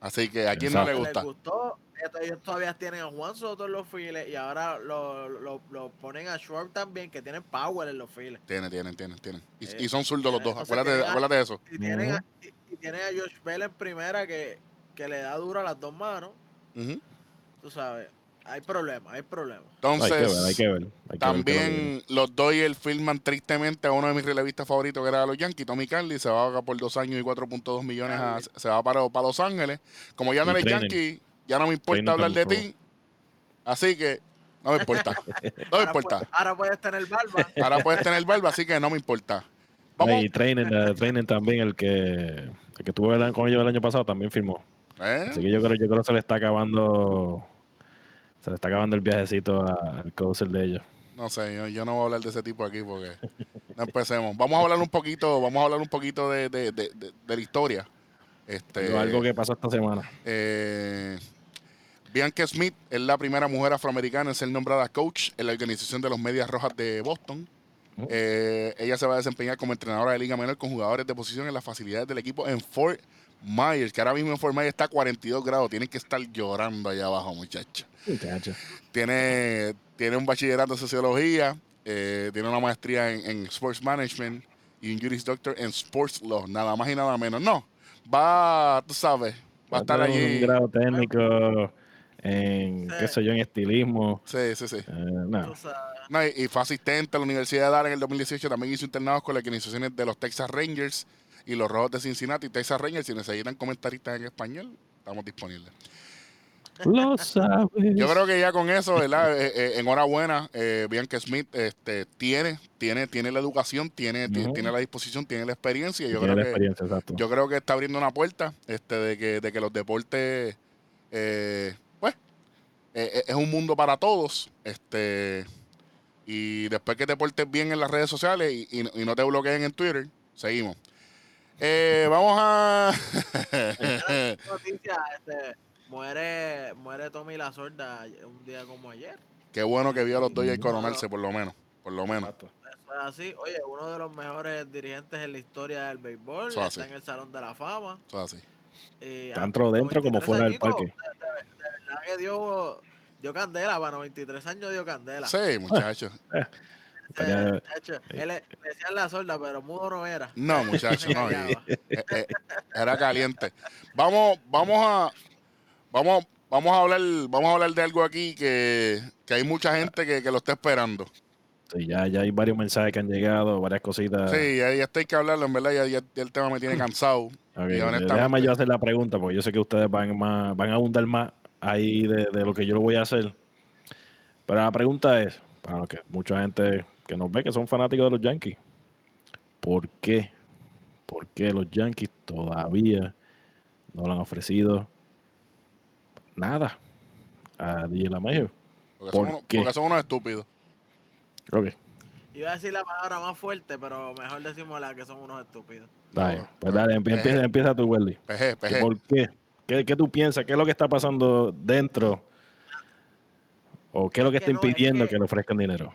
Así que a quién no le gusta. Les gustó. Ellos todavía tienen a Juan Soto en los files y ahora lo, lo, lo ponen a Schwartz también, que tienen power en los files. Tienen, tienen, tienen, tienen. Y, Eh, y son zurdos los dos. Acuérdate, acuérdate de eso. Y tienen, a, y, y tienen a Josh Bell en primera que, que le da duro a las dos manos. Ujú. Tú sabes, hay problemas, hay problemas. Hay que ver, hay Entonces, que ver. hay que ver lo que también los Dodgers firman tristemente a uno de mis relevistas favoritos, que era los Yankees, Tommy Carly. Se va por dos años y 4.2 millones. A, se va para, para Los Ángeles. Como ya no eres. Yankee, ya no me importa hablar de ti. Así que no me importa. No me Ahora, importa. ahora puedes tener barba. Ahora puedes tener barba, así que no me importa. Vamos. Y Trainer, eh, Trainer también, el que, el que estuvo con ellos el año pasado, también firmó. ¿Eh? Así que yo creo, yo creo que se le está acabando. Se le está acabando el viajecito a- al coaster de ellos. No sé, yo, yo no voy a hablar de ese tipo aquí porque no empecemos. Vamos a hablar un poquito, vamos a hablar un poquito de, de- de- de- de la historia. Este, algo que pasó esta semana. eh, Bianca Smith es la primera mujer afroamericana en ser nombrada coach en la organización de los Medias Rojas de Boston. Oh. Eh, ella se va a desempeñar como entrenadora de Liga Menor con jugadores de posición en las facilidades del equipo en Fort Myers, que ahora mismo en Fort Myers está a 42 grados. Tienen que estar llorando allá abajo, muchachos. Muchacho. Tiene, tiene un bachillerato en sociología, eh, tiene una maestría en, en Sports Management y un Juris Doctor en Sports Law, nada más y nada menos. No, va, tú sabes, va a estar allí. Un grado técnico en, qué sé yo, en estilismo. Sí, sí, sí. Eh, no. Y, y fue asistente a la Universidad de Dallas en el 2018. También hizo internados con las organizaciones de los Texas Rangers y los Rojos de Cincinnati. Texas Rangers, si necesitan comentaristas en español, estamos disponibles. Lo sabes. Yo creo que ya con eso, ¿verdad? Eh, eh, enhorabuena, eh, Bianca Smith este, tiene, tiene, tiene la educación, tiene, tiene la disposición, tiene la experiencia. Yo Tiene creo la que yo creo que está abriendo una puerta este, de, que, de que los deportes, eh, eh, eh, es un mundo para todos. Este, y después que te portes bien en las redes sociales y, y- y no te bloqueen en Twitter, seguimos. Eh, vamos a... Noticia, este, muere, muere Tommy la sorda un día como ayer. Qué bueno que vio a los Dodgers coronarse, por lo menos. Por lo menos. Eso es así. Oye, uno de los mejores dirigentes en la historia del béisbol. Eso es está así. en el Salón de la Fama. Eso es así. Y, Tanto ah, dentro como 93 fuera del parque. De, de- de verdad que dio, dio candela, para 93 años dio candela. Sí, muchachos. Eh, hecho, él le decían la sorda, pero mudo no era. No, muchachos, no. eh, eh, era caliente. Vamos, vamos a, vamos, vamos a hablar, vamos a hablar de algo aquí que, que hay mucha gente que, que lo está esperando. Sí, ya, ya hay varios mensajes que han llegado, varias cositas. Sí, ya, ya esto hay que hablarlo, en verdad, ya, ya- ya el tema me tiene cansado. Y Déjame yo hacer la pregunta, porque yo sé que ustedes van, más, van a abundar más ahí de, de lo que yo lo voy a hacer. Pero la pregunta es, para que mucha gente que nos ve que son fanáticos de los Yankees, ¿por qué? ¿Por qué los Yankees todavía no le han ofrecido nada a DJ LaMayo? Porque, ¿Por son, unos- qué? porque son unos estúpidos. Ok, Iba a decir la palabra más fuerte, pero mejor decimos la que son unos estúpidos. dale, No, pues dale, empie- eh, empieza, empieza tú, Welly. PG, PG. ¿Por qué? Qué? qué tú piensas? ¿Qué es lo que está pasando dentro? ¿O qué es lo que Es está que no, es impidiendo que- que le ofrezcan dinero?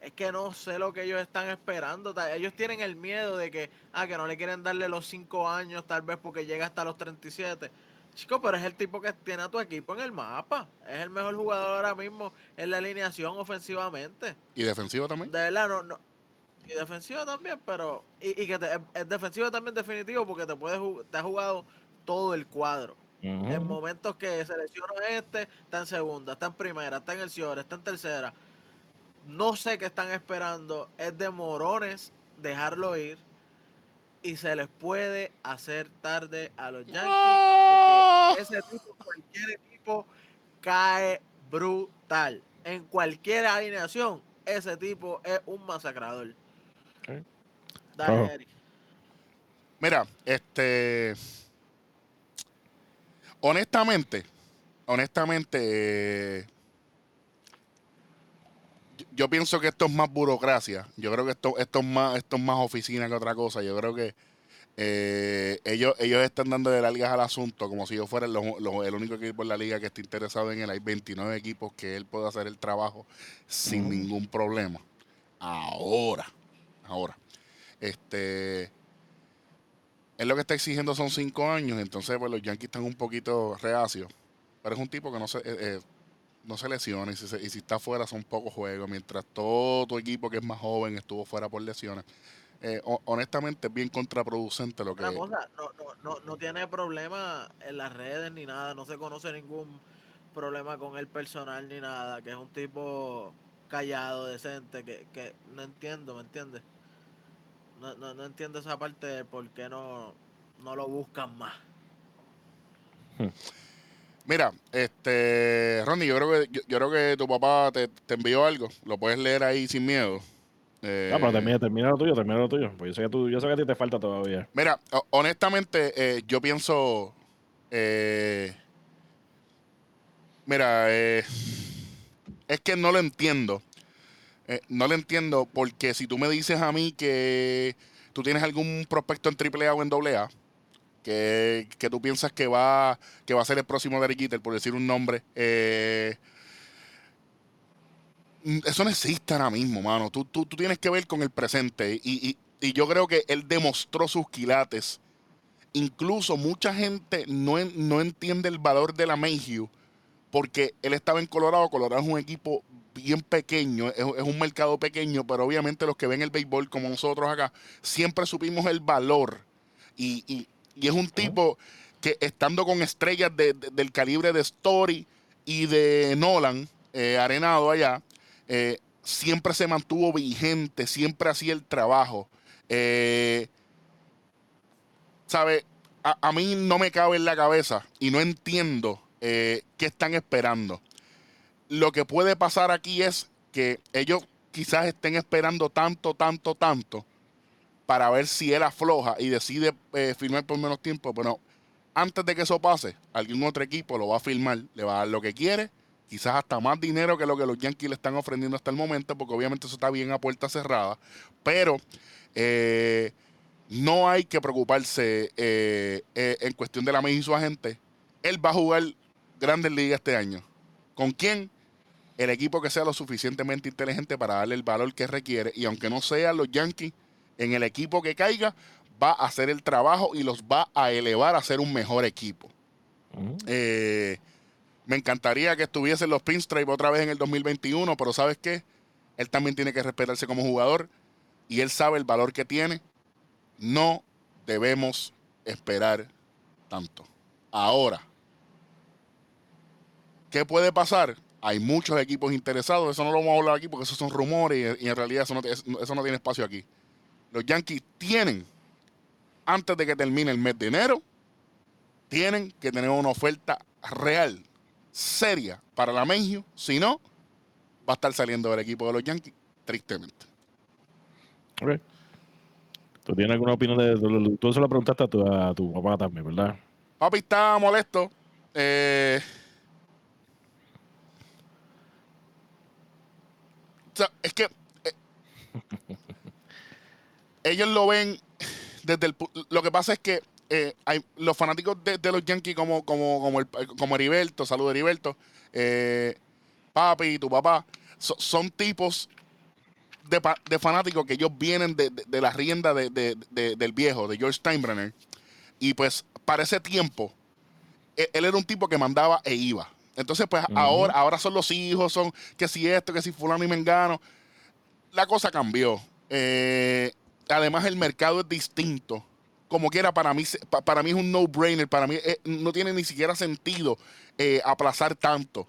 Es que no sé lo que ellos están esperando. Ellos tienen el miedo de que, ah, que no le quieren darle los 5 años, tal vez porque llega hasta los 37. Chico, pero es el tipo que tiene a tu equipo en el mapa. Es el mejor jugador ahora mismo en la alineación ofensivamente. Y defensivo también. De verdad, no. no. Y defensivo también, pero. Y, y que te- es, defensivo también definitivo porque te, puede, ju- te ha jugado todo el cuadro. En momentos que se lesionó este, está en segunda, está en primera, está en el Ciore, está en tercera. No sé qué están esperando. Es de morones dejarlo ir. Y se les puede hacer tarde a los Yankees. Porque ese tipo, cualquier equipo, cae brutal. En cualquier alineación, ese tipo es un masacrador. Dale. Eric. Mira, este. Honestamente, honestamente, eh, yo- yo pienso que esto es más burocracia. Yo creo que esto, esto es más, esto es más oficina que otra cosa. Yo creo que eh, ellos, ellos están dando de largas al asunto como si yo fuera los- los- el único equipo en la liga que está interesado en él. Hay 29 equipos que él puede hacer el trabajo sin ningún problema. Ahora, ahora. Este. Él lo que está exigiendo son cinco años, entonces pues los Yankees están un poquito reacios. Pero es un tipo que no se, eh, eh, no se lesiona y si, está fuera son pocos juegos, mientras todo tu equipo que es más joven estuvo fuera por lesiones. Eh, ho- honestamente es bien contraproducente lo que... Una cosa, no, no, no, no tiene problema en las redes ni nada, no se conoce ningún problema con el personal ni nada, que es un tipo callado, decente, que, que no entiendo, ¿me entiendes? No, no, no entiendo esa parte de por qué no, no lo buscan más. Mira, este, Ronnie, yo creo que yo, yo creo que tu papá te, te envió algo. Lo puedes leer ahí sin miedo. Eh, Ah, pero termina, termina lo tuyo, termina lo tuyo. Pues yo sé que, tú, yo sé que a ti te falta todavía. Mira, ho- honestamente, eh, yo pienso. eh, mira, eh, es que no lo entiendo. Eh, no lo entiendo porque si tú me dices a mí que tú tienes algún prospecto en AAA o en AA, que, que tú piensas que va, que va a ser el próximo Derek Jeter, por decir un nombre, eh, eso no existe ahora mismo, mano. Tú, tú, tú tienes que ver con el presente. Y, y- y yo creo que él demostró sus quilates. Incluso mucha gente no, no entiende el valor de la Mayhew porque él estaba en Colorado. Colorado es un equipo bien pequeño, es, es un mercado pequeño, pero obviamente los que ven el béisbol como nosotros acá, siempre supimos el valor. Y, y- y es un tipo que estando con estrellas de- de- del calibre de Story y de Nolan, eh, arenado allá, eh, siempre se mantuvo vigente, siempre hacía el trabajo. Eh, ¿Sabe? A, a mí no me cabe en la cabeza y no entiendo eh, qué están esperando. Lo que puede pasar aquí es que ellos quizás estén esperando tanto, tanto, tanto para ver si él afloja y decide eh, firmar por menos tiempo. Pero antes de que eso pase, algún otro equipo lo va a firmar, le va a dar lo que quiere, quizás hasta más dinero que lo que los Yankees le están ofreciendo hasta el momento, porque obviamente eso está bien a puerta cerrada. Pero eh, no hay que preocuparse eh, en cuestión de la May y su agente. Él va a jugar Grandes Ligas este año. ¿Con quién? El equipo que sea lo suficientemente inteligente para darle el valor que requiere. Y aunque no sean los Yankees, en el equipo que caiga, va a hacer el trabajo y los va a elevar a ser un mejor equipo. Eh, me encantaría que estuviesen los Pinstripe otra vez en el 2021, pero ¿sabes qué? Él también tiene que respetarse como jugador y él sabe el valor que tiene. No debemos esperar tanto. Ahora, ¿qué puede pasar? Hay muchos equipos interesados, eso no lo vamos a hablar aquí porque esos son rumores y, y en realidad eso no, eso tiene espacio aquí. Los Yankees tienen, antes de que termine el mes de enero, tienen que tener una oferta real, seria para la Mengio. Si no, va a estar saliendo del equipo de los Yankees, tristemente. Ok. ¿Tú tienes alguna opinión de, de- Tú se lo preguntaste a tu, a tu papá también, ¿verdad? Papi está molesto. Eh, sea, es que eh, ellos lo ven desde el lo que pasa es que eh, los fanáticos de, los Yankees como como como el, como Heriberto, saludo Heriberto, eh, papi, tu papá, so- son tipos de, de fanáticos que ellos vienen de, la rienda de- de- de- del viejo, de George Steinbrenner. Y pues para ese tiempo, e- él era un tipo que mandaba e iba. Entonces, pues ahora, ahora son los hijos, son que si esto, que si fulano y mengano. La cosa cambió. Eh, además, el mercado es distinto. Como quiera, para mí, para mí es un no-brainer. Para mí eh, no tiene ni siquiera sentido eh, aplazar tanto.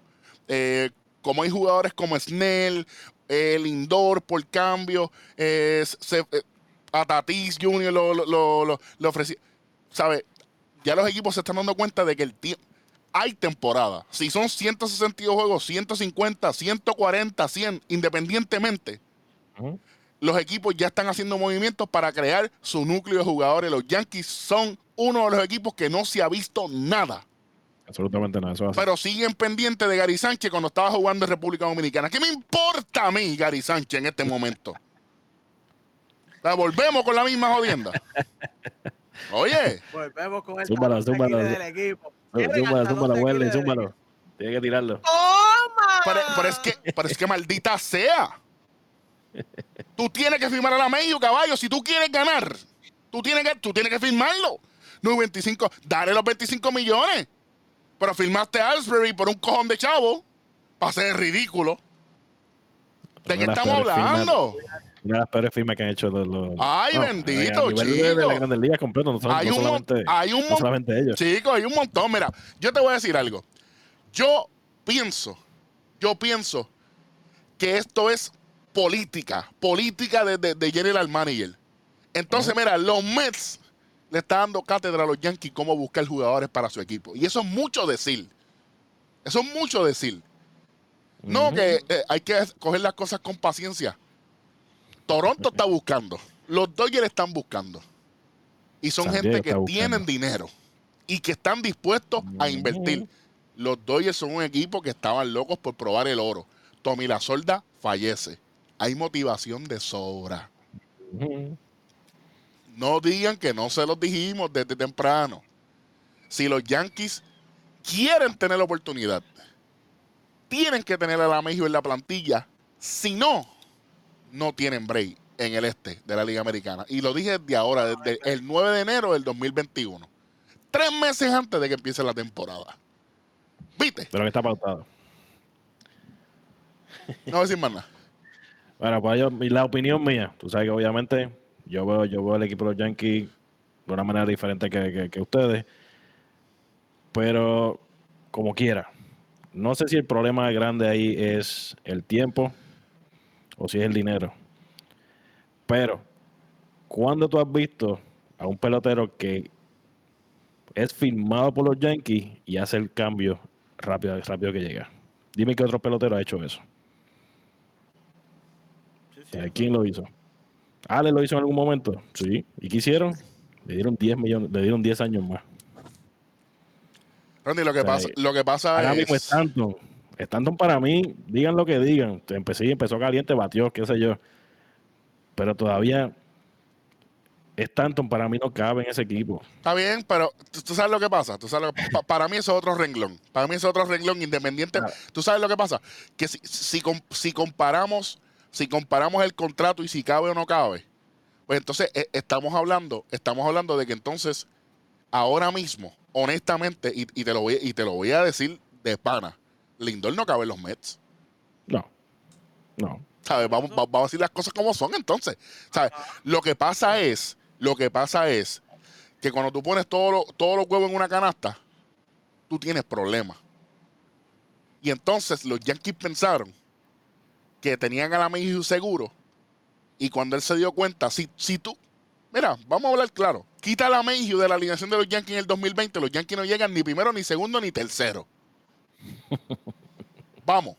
Como hay jugadores como Snell, el Lindor por cambio, se- a Tatis Jr. lo, lo, lo, lo- le ofrecí. ¿Sabe? Ya los equipos se están dando cuenta de que el tiempo. Hay temporada. Si son 162 juegos, 150, 140, 100, independientemente, los equipos ya están haciendo movimientos para crear su núcleo de jugadores. Los Yankees son uno de los equipos que no se ha visto nada. Absolutamente nada. Eso. Pero siguen pendientes de Gary Sánchez cuando estaba jugando en República Dominicana. ¿Qué me importa a mí, Gary Sánchez, en este momento? Volvemos con la misma jodienda. Oye, Volvemos con el del equipo. ¿Quieren Zúmbalo, zúmbalo, del zúmbalo. Tiene que tirarlo. ¡Toma! pero, pero es que, pero es que maldita sea. Tú tienes que firmar a la medio, caballo. Si tú quieres ganar, tú tienes que, tú tienes que firmarlo. No 25, dale los 25 millones. Pero firmaste a Alsbury por un cojón de chavo. Para ser ridículo. ¿De qué estamos hablando? Una de las peores firmas que han hecho los. los- Ay, bendito, a nivel de- la Grandes Ligas completo, no, son- Hay no un, solamente, hay un no solamente ellos. Chicos, hay un montón. Mira, yo te voy a decir algo. Yo pienso, yo pienso que esto es política, política de, de, de general manager. Entonces, mira, los Mets le están dando cátedra a los Yankees cómo buscar jugadores para su equipo. Y eso es mucho decir. Eso es mucho decir. No, que eh, hay que coger las cosas con paciencia. Toronto está buscando. Los Dodgers están buscando. Y son San gente que tienen dinero y que están dispuestos a invertir. Los Dodgers son un equipo que estaban locos por probar el oro. Tommy La Solda fallece. Hay motivación de sobra. No digan que no se los dijimos desde temprano. Si los Yankees quieren tener la oportunidad, tienen que tener a la México en la plantilla. Si no, no tienen break en el este de la Liga Americana. Y lo dije desde ahora, desde el 9 de enero del 2021. Tres meses antes de que empiece la temporada. ¿Viste? De lo que está pautado. No voy a decir más nada. Bueno, pues yo, la opinión mía, tú sabes que obviamente yo veo, yo veo el equipo de los Yankees de una manera diferente que, que- que ustedes, pero como quiera. No sé si el problema grande ahí es el tiempo o si es el dinero. Pero, cuando tú has visto a un pelotero que es firmado por los Yankees y hace el cambio rápido, rápido que llega? Dime qué otro pelotero ha hecho eso. Sí, sí. ¿Quién lo hizo? Ale lo hizo en algún momento. Sí. ¿Y qué hicieron? Le dieron 10 millones, le dieron 10 años más. Randy, lo que O sea, pasa, lo que pasa Ahora es. mismo Stanton. Stanton para mí, digan lo que digan. Empecé, empezó caliente, batió, qué sé yo. Pero todavía Stanton para mí no cabe en ese equipo. Está bien, pero tú, tú sabes lo que pasa. Tú sabes lo que- pa- para mí eso es otro renglón. Para mí es otro renglón independiente. Claro. Tú sabes lo que pasa. Que si, si, si comparamos, si comparamos el contrato y si cabe o no cabe, pues entonces eh, estamos hablando, estamos hablando de que entonces ahora mismo, honestamente, y, y te lo voy, y te lo voy a decir de pana, Lindor no cabe en los Mets. No. No. ¿Sabes? Vamos, va- vamos a decir las cosas como son entonces. ¿Sabes? Lo que pasa es, lo que pasa es que cuando tú pones todos los huevos en una canasta, tú tienes problemas. Y entonces los Yankees pensaron que tenían a la México seguro. Y cuando él se dio cuenta, si, si tú, Mira, vamos a hablar claro. Quita la Mayhew de la alineación de los Yankees en el 2020. Los Yankees no llegan ni primero, ni segundo, ni tercero. Vamos.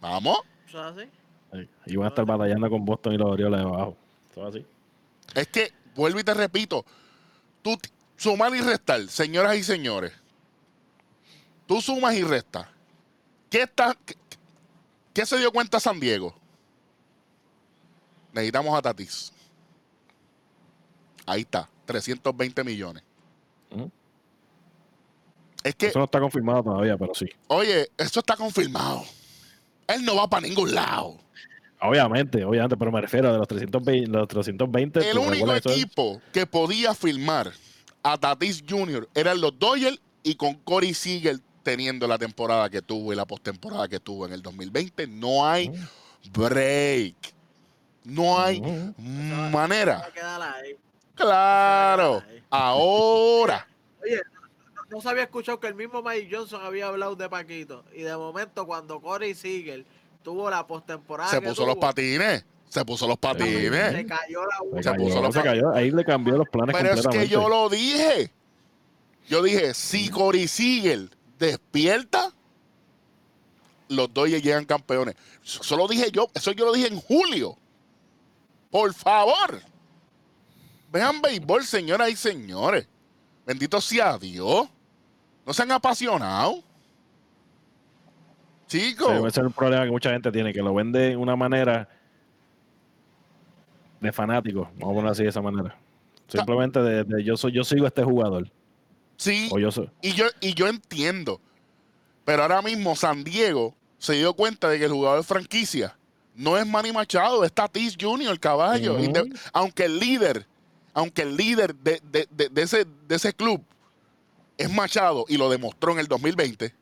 Vamos. ¿Eso es así? Sí. Y van a estar batallando con Boston y los Orioles debajo. Eso es así. Es que, vuelvo y te repito, tú sumar y restar, señoras y señores. Tú sumas y restas. ¿Qué, está, qué, qué se dio cuenta San Diego? Necesitamos a Tatis. Ahí está, 320 millones. Ujú. Es que, Eso no está confirmado todavía, pero sí. oye, eso está confirmado. Él no va para ningún lado. Obviamente, obviamente, pero me refiero a de los 320. Los 320 El ¿tú único equipo que podía firmar a Tatis Jr. eran los Dodgers y con Corey Seager teniendo la temporada que tuvo y la postemporada que tuvo en el 2020, no hay break. No hay va- manera. Claro. Ahora. Oye, no, se había escuchado que el mismo Mike Johnson había hablado de Paquito. Y de momento, cuando Corey Seager tuvo la postemporada. Se puso los patines. Se puso los Se patines. cayó la Se uña. Se puso los se cayó. Ahí le cambió los planes Pero es que yo lo dije. Yo dije, si Corey Seager despierta, los Dodgers llegan campeones. Eso lo dije yo, eso yo lo dije en julio. Por favor. Vean béisbol, señoras y señores. Bendito sea Dios. No se han apasionado. Chicos. Sí, ese es el problema que mucha gente tiene, que lo vende de una manera de fanático, vamos a ponerlo así de esa manera. Simplemente de, de yo soy, yo sigo a este jugador. sí. O yo soy. Y yo, y yo entiendo. Pero ahora mismo San Diego se dio cuenta de que el jugador de franquicia no es Manny Machado, es Tatis Jr., el caballo. Aunque el líder, aunque el líder de, de- de- de ese, de ese club es Machado y lo demostró en el 2020,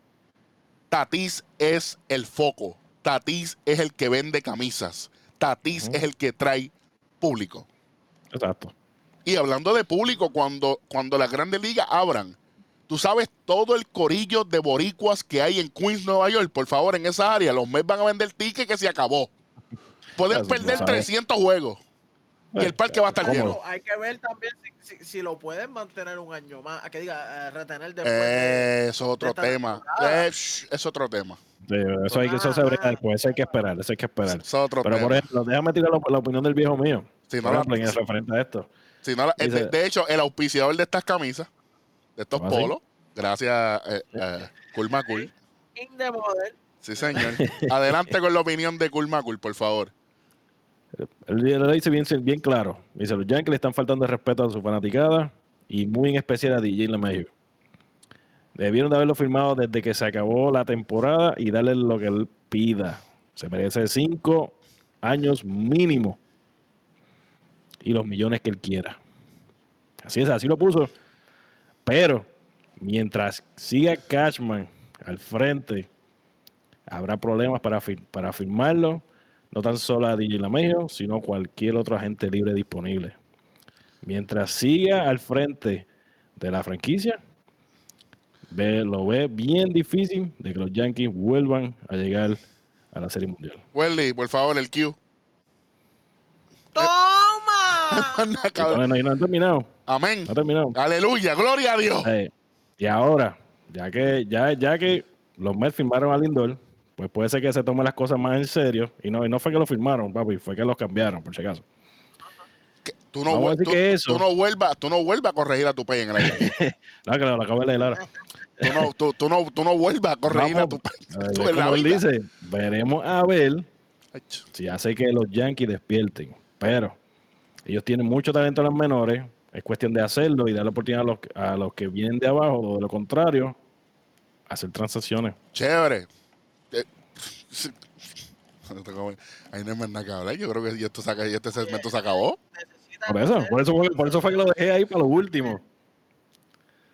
Tatis es el foco. Tatis es el que vende camisas. Tatis Ujú. es el que trae público. Exacto. Y hablando de público, cuando, cuando las grandes ligas abran, tú sabes todo el corillo de boricuas que hay en Queens, Nueva York. Por favor, en esa área, los Mets van a vender tickets que se acabó. Pueden perder lo sabes. 300 juegos. Y el parque va a estar lleno. Hay que ver también si, si- si lo pueden mantener un año más. A que diga, eh, retener después. de- Eh, eso es otro tema. Eh, shh, es otro tema. Sí, eso, hay que, eso se brega después, eso hay que esperar, eso hay que esperar. Eso es otro Pero por ejemplo, déjame tirar la, la opinión del viejo mío. Si no por la- ejemplo, en el referente a esto. Si no la- eh, Dice- de, de hecho, el auspiciador de estas camisas, de estos ¿Ah, polos, gracias eh, eh, Cool Macul. In the model. Sí, señor. Adelante con la opinión de Cool Macul, por favor. Él, lo dice bien, bien claro. Dice, los Yankees le están faltando respeto a su fanaticada y muy en especial a DJ LeMahieu. Debieron de haberlo firmado desde que se acabó la temporada y darle lo que él pida. Se merece cinco años mínimo y los millones que él quiera. Así es, así lo puso. Pero mientras siga Cashman al frente, habrá problemas para, fir- para firmarlo no tan solo a DJ Lamejo, sino cualquier otro agente libre disponible. Mientras siga al frente de la franquicia, ve- lo ve bien difícil de que los Yankees vuelvan a llegar a la Serie Mundial. Welly, por favor, el Q. ¡Toma! Todavía no, no han terminado, Amén. no han terminado. Aleluya, gloria a Dios. Eh, y ahora, ya que, ya, ya que los Mets firmaron a Lindor, pues puede ser que se tomen las cosas más en serio. Y no, y no fue que lo firmaron, papi, fue que los cambiaron, por si acaso. Tú no, vuel- tú, tú no vuelvas, tú no vuelvas a corregir a tu pay en el aire. No, que lo, lo acabo de leer ahora. tú, no, tú, tú no, tú no vuelvas a corregir a tu pay. Tú la como él dice, veremos a ver si hace que los Yankees despierten. Pero ellos tienen mucho talento en las menores. Es cuestión de hacerlo y darle oportunidad a los, a los que vienen de abajo o de lo contrario, hacer transacciones. Chévere. Ahí no hay más nada que hablar. Yo creo que esto ya este segmento se acabó. Por eso, por eso, fue, por eso fue que lo dejé ahí para lo último.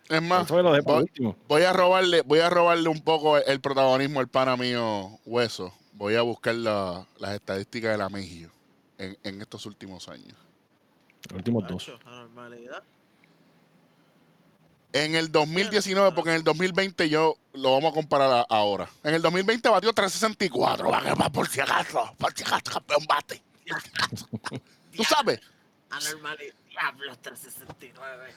Es más, eso fue que lo dejé para lo voy, último. voy a robarle, voy a robarle un poco el, el protagonismo al pana mío Hueso. Voy a buscar la- las estadísticas de la Mejio en, en estos últimos años. Los últimos dos. En el 2019, porque en el 2020 yo lo vamos a comparar a- ahora. En el 2020 batió 364. Va, por si acaso, por si acaso, campeón bate. Tú sabes, Anormalidad. Diablos 369.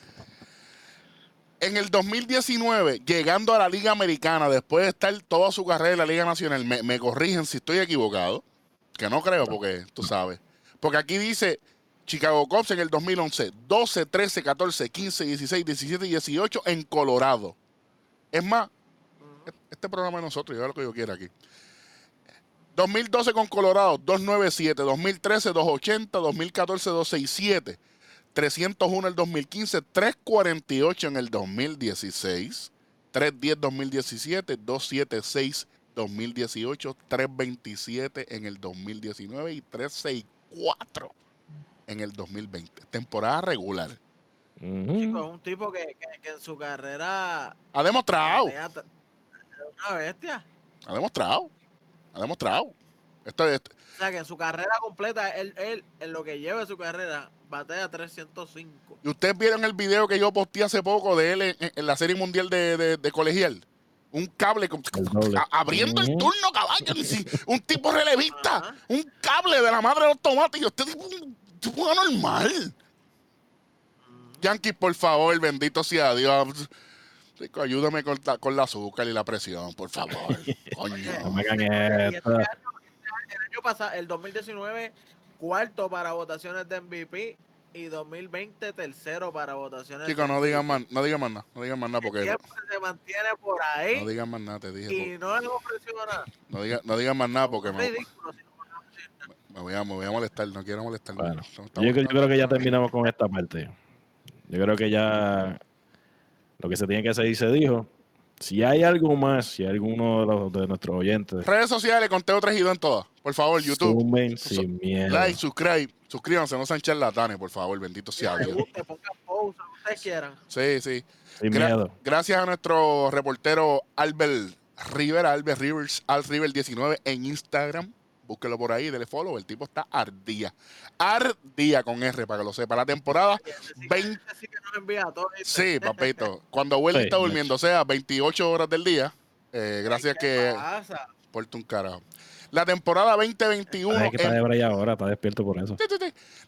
En el 2019, llegando a la Liga Americana, después de estar toda su carrera en la Liga Nacional, me, me corrigen si estoy equivocado, que no creo porque tú sabes. Porque aquí dice Chicago Cubs en el 2011, 12, 13, 14, 15, 16, 17 y 18 en Colorado. Es más, este programa de nosotros, yo hago lo que yo quiera aquí. 2012 con Colorado, 297, 2013, 280, 2014, 267, 301 en el 2015, 348 en el 2016, 310 2017, 276 2018, 327 en el 2019 y 364 en el 2020. Temporada regular. Chico, es un tipo que, que- que en su carrera Ha demostrado, es una bestia. ha demostrado, ha demostrado. Esto es, O sea, que en su carrera completa, él, él en lo que lleva de su carrera, batea 305. Y ustedes vieron el video que yo posteé hace poco de él en, en la Serie Mundial de, de- de colegial. Un cable El abriendo el turno, caballo. un tipo relevista. Ajá. Un cable de la madre de los tomates. Y usted tipo, un tipo anormal. Yankees, por favor, bendito sea Dios. Chico, ayúdame con, la- con el azúcar y la presión, por favor. No Coño. Y este esto. año, este año- el año pasado, el 2019, cuarto para votaciones de MVP y 2020, tercero para votaciones Chicos, de no digan MVP. más, no digan más nada, no digan más nada porque Siempre se mantiene por ahí no digan más nada, te dije. y no le ofreció nada. No digan, no digan más nada porque Es me, ridículo, si no van a decir nada. Me voy a, me voy a molestar, no quiero molestar. Bueno, Yo, creo- yo creo que ya terminamos con esta parte. Yo creo que ya lo que se tiene que hacer y se dijo. Si hay algo más, si hay alguno de, los, de nuestros oyentes, Redes sociales, conteo 3 y 2 en todas. Por favor, YouTube. sumen Su- sin miedo. Like, subscribe, suscríbanse, no sean charlatanes, por favor, bendito sea Dios. pongan pausa, ustedes quieran. Sí, sí. sin Gra- miedo. Gracias a nuestro reportero Albert Rivera, Albert Rivers, Al River 19 en Instagram. Búsquelo por ahí, dele follow. El tipo está ardía. Ardía con R, para que lo sepa. La temporada, sí que- 20 ese sí que nos envía todo. ¿viste? sí, papito. Cuando Welly Sí, está durmiendo, o sea, 28 horas del día. eh, gracias ¿Qué que pasa? porte un carajo. La temporada 2021. Ay, que está em- de ahora, está despierto por eso.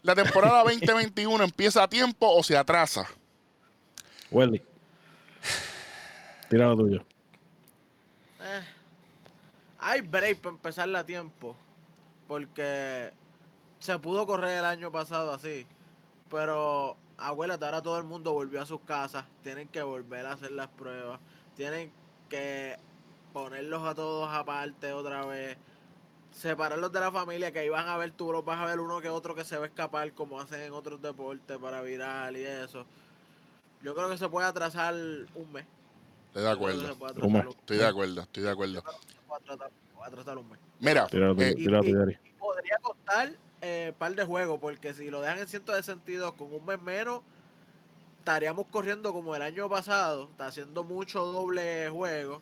La temporada 2021 empieza a tiempo o se atrasa. Welly. Tira lo tuyo. Eh, hay break para empezarla a tiempo. Porque se pudo correr el año pasado así. Pero, abuélate, ahora todo el mundo volvió a sus casas. Tienen que volver a hacer las pruebas. Tienen que ponerlos a todos aparte otra vez. Separarlos de la familia, que ahí van a ver, tú los vas a ver uno que otro que se va a escapar, como hacen en otros deportes para viral y eso. Yo creo que se puede atrasar un mes. Estoy de acuerdo. Estoy de acuerdo, estoy de acuerdo. Mira, eh. Y podría costar eh, par de juegos, porque si lo dejan en 162 con un mes menos, estaríamos corriendo como el año pasado, está haciendo mucho doble juego.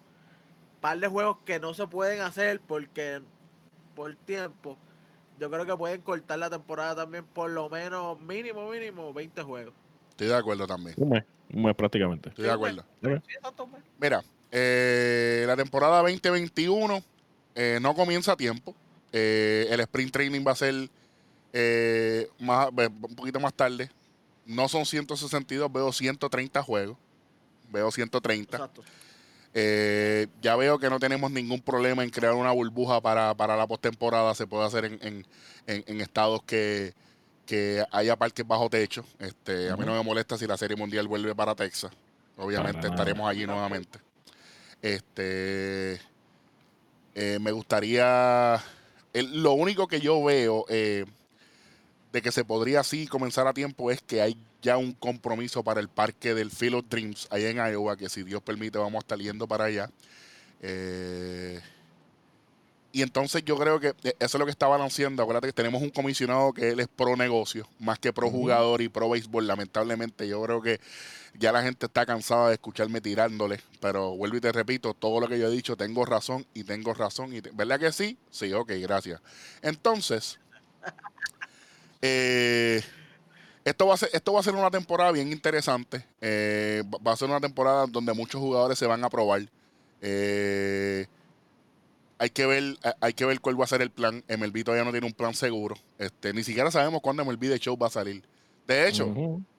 Par de juegos que no se pueden hacer porque por tiempo. Yo creo que pueden cortar la temporada también por lo menos mínimo, mínimo 20 juegos. estoy de acuerdo también. Un mes, un mes prácticamente. Estoy de acuerdo. Mira, eh, la temporada 2021 eh, no comienza a tiempo. Eh, el sprint training va a ser eh, más, un poquito más tarde. No son 162, veo 130 juegos. Veo 130. Exacto. Eh, ya veo que no tenemos ningún problema en crear una burbuja para, para la postemporada. Se puede hacer en, en- en- en estados que, que haya parques bajo techo. Este, A mí no me molesta si la Serie Mundial vuelve para Texas. Obviamente Para estaremos allí nuevamente. Este, eh, me gustaría. el- lo único que yo veo eh, de que se podría así comenzar a tiempo es que hay ya un compromiso para el parque del Field of Dreams allá en Iowa, que si Dios permite vamos a estar yendo para allá. Eh, y entonces yo creo que eh, eso es lo que está balanceando. Acuérdate que tenemos un comisionado que él es pro negocio, más que pro jugador y pro béisbol. Lamentablemente yo creo que ya la gente está cansada de escucharme tirándole. Pero vuelvo y te repito, todo lo que yo he dicho, tengo razón y tengo razón. Y ¿Verdad que sí? Sí, ok, gracias. Entonces, eh, esto, va a ser, esto va a ser una temporada bien interesante. Eh, va- a ser una temporada donde muchos jugadores se van a probar. Eh, hay que ver hay- que ver cuál va a ser el plan. MLB todavía no tiene un plan seguro. Este, ni siquiera sabemos cuándo MLB de Show va a salir. De hecho.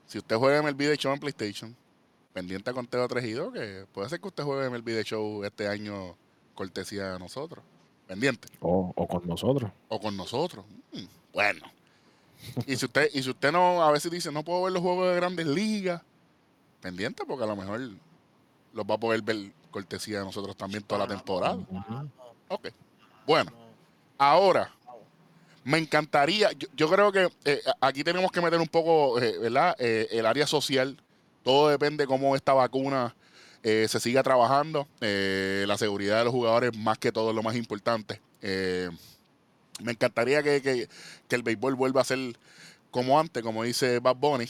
Si usted juega MLB The Show en PlayStation, pendiente a Conteo 3 y 2, que puede ser que usted juegue MLB The Show este año cortesía de nosotros. Pendiente. o, o con nosotros. O con nosotros. Mm, bueno. Y si usted, y si usted no, a veces dice, no puedo ver los juegos de grandes ligas, pendiente, porque a lo mejor los va a poder ver cortesía de nosotros también toda la temporada. Ujú. Ok. Bueno, No. ahora, me encantaría, yo, creo que eh, aquí tenemos que meter un poco, eh, ¿verdad? Eh, el área social. Todo depende cómo esta vacuna se siga trabajando. La seguridad de los jugadores, más que todo, es lo más importante. Me encantaría que, que- que el béisbol vuelva a ser como antes, como dice Bad Bunny.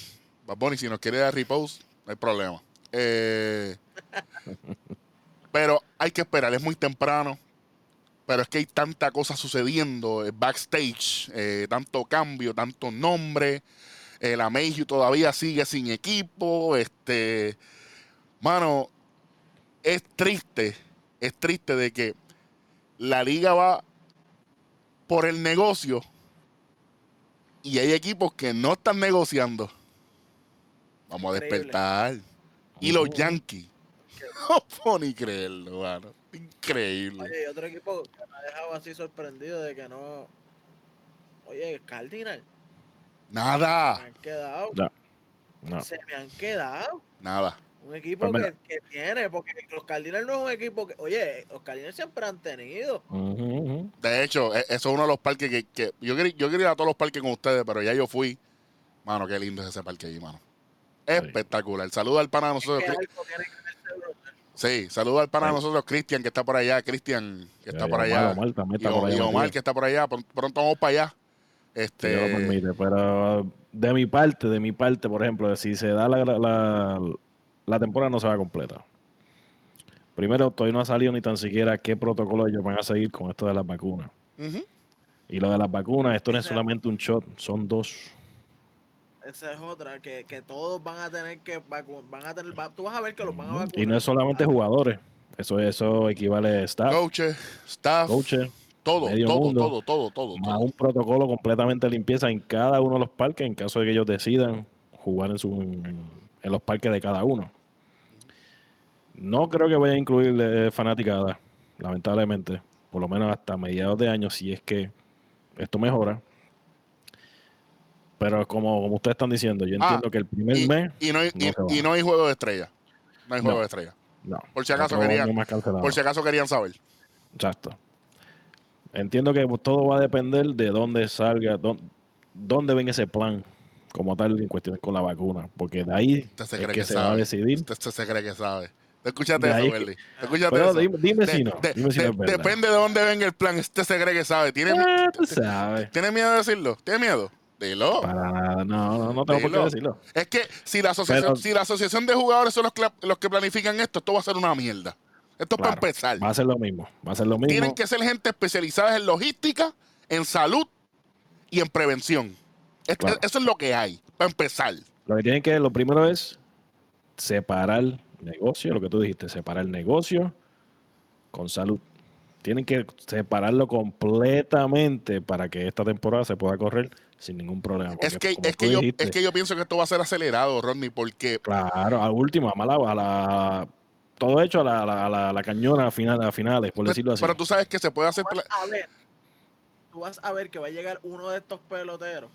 Bad Bunny, si nos quiere dar repose, no hay problema. Pero hay que esperar, es muy temprano. Pero es que hay tanta cosa sucediendo eh, backstage, eh, tanto cambio, tanto nombre. Eh, la Mayhew todavía sigue sin equipo. Este, mano, es triste, es triste de que la liga va por el negocio y hay equipos que no están negociando. Vamos a Increíble. despertar. Y los. Yankees. No puedo ni creerlo, mano. Increíble. Oye, otro equipo que me ha dejado así sorprendido de que no. Oye, Cardinal, Nada, me han quedado. No. No. Se me han quedado. nada. Un equipo Pues que, que tiene, porque los Cardinals no es un equipo que. Oye, los Cardinals siempre han tenido. De hecho, e- eso es uno de los parques que, que- yo, quería, yo quería ir a todos los parques con ustedes, pero ya yo fui. Mano, qué lindo es ese parque ahí, mano. Espectacular. Saluda al pana de nosotros. Que brutal. Sí, saluda al pana de Sí. nosotros, Cristian, que está por allá. Cristian, que está por Omar, allá. Omar Y, está por allá y Omar, metido. que está por allá. Pron- Pronto vamos para allá. Si Este, lo permite. Pero de mi parte, de mi parte, por ejemplo, si se da la, la, la temporada no se va completa. Primero, todavía no ha salido ni tan siquiera qué protocolo ellos van a seguir con esto de las vacunas. Y lo de las vacunas, esto no es solamente un shot, son dos. Esa es otra, que, que todos van a tener que van a tener, tú vas a ver que los van a vacunar. Y no es solamente jugadores, eso, eso equivale a staff, coaches, staff, coaches, todo, todo, mundo. todo, todo, todo, más todo. un protocolo completamente de limpieza en cada uno de los parques en caso de que ellos decidan jugar en, su, en los parques de cada uno. No creo que vaya a incluir eh, fanaticada, lamentablemente, por lo menos hasta mediados de año, si es que esto mejora. Pero como, como ustedes están diciendo, yo Ah, entiendo que el primer Y, mes, y no hay, no y- no hay juego de estrella. No hay No. juego de estrella. no. por si acaso querían-. Por si acaso querían saber. Exacto. Entiendo que todo va a depender de dónde salga, dónde, dónde ven ese plan como tal en cuestiones con la vacuna, porque de ahí Usted se es que, que se va a sabe. decidir. Usted, usted se cree que sabe. ¿Te escuchaste De eso, Berly? ¿Te escuchaste Pero eso? dime, dime De- si no, de- dime si de- no depende de dónde venga el plan. Usted se cree que sabe. ¿Tiene, Ah, tú sabes. ¿tiene miedo de decirlo? ¿Tiene miedo? Dilo. Para nada, no, no, no tengo por qué decirlo. Es que si la asociación, Pero- si la asociación de jugadores son los, que- los que planifican esto, esto va a ser una mierda. Esto es para empezar. Va a ser lo mismo, va a ser lo mismo. Tienen que ser gente especializada en logística, en salud y en prevención. Claro. Eso es lo que hay, para empezar. Lo que tienen que, lo primero es separar negocio, lo que tú dijiste, separar negocio con salud. Tienen que separarlo completamente para que esta temporada se pueda correr sin ningún problema. Es que, es, que yo, dijiste, es que yo pienso que esto va a ser acelerado, Rodney, porque Claro, a última, a la, a la- todo hecho a la, a la, a la- cañona a, final, a finales, por decirlo así. pero tú sabes que se puede hacer... Tú pla- vas a ver, tú vas a ver que va a llegar uno de estos peloteros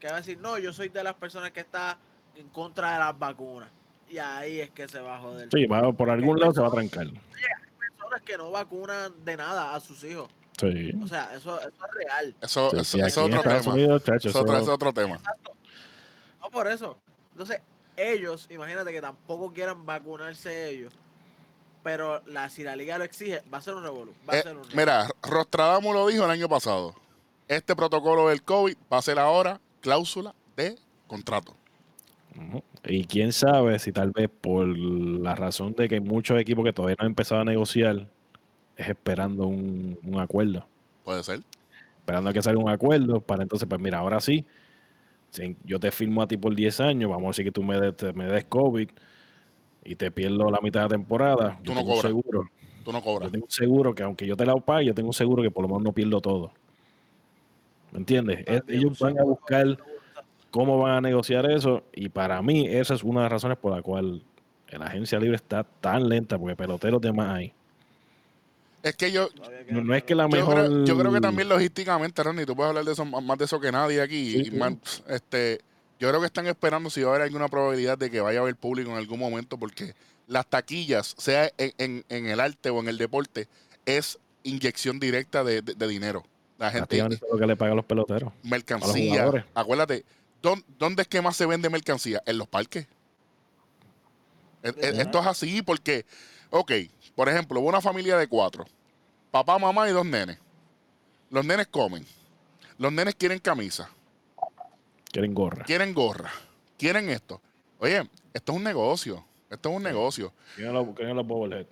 que va a decir, no, yo soy de las personas que está en contra de las vacunas. Y ahí es que se va a joder. Sí, va- por algún lado se va a trancar. personas que no vacunan de nada a sus hijos. Sí. O sea, eso, eso es real. Eso, Sí, eso- sí, eso aquí es otro tema. Unidos, chacho, Eso es otro, es tema. No por eso. Entonces, ellos, imagínate que tampoco quieran vacunarse ellos. Pero la, si la liga lo exige, va a ser un revolú. Va a Eh, ser un revolú. mira, Rostradamus lo dijo el año pasado. Este protocolo del COVID va a ser ahora cláusula de contrato. Y quién sabe si tal vez por la razón de que hay muchos equipos que todavía no han empezado a negociar, es esperando un, un acuerdo. Puede ser. Esperando a que salga un acuerdo para entonces, pues mira, ahora sí, si yo te firmo a ti por 10 años, vamos a decir que tú me, te- me des COVID y te pierdo la mitad de la temporada. Tú yo no tengo cobras. seguro. Tú no Yo cobras. tengo un seguro que aunque yo te la pague, yo tengo un seguro que por lo menos no pierdo todo. ¿Me entiendes? Ellos van a buscar cómo van a negociar eso. Y para mí, esa es una de las razones por la cual la agencia libre está tan lenta, porque peloteros de más hay. Es que yo, No, es que la yo mejor. creo, yo creo que también logísticamente, Ronnie, tú puedes hablar de eso más de eso que nadie aquí. Sí, y sí. más, este, yo creo que están esperando si va a haber alguna probabilidad de que vaya a haber público en algún momento, porque las taquillas, sea en, en- en el arte o en el deporte, es inyección directa de, de- de dinero. La gente, todo lo que le pagan los peloteros. mercancía. jugadores. Acuérdate, ¿dón- ¿dónde es que más se vende mercancía? En los parques. E- e- Esto es así porque, ok, por ejemplo, hubo una familia de cuatro, papá, mamá y dos nenes. Los nenes comen. Los nenes quieren camisa, Quieren gorra. quieren gorra, quieren esto. Oye, esto es un negocio. Esto es un negocio. Quieren los, quieren los bobblehead.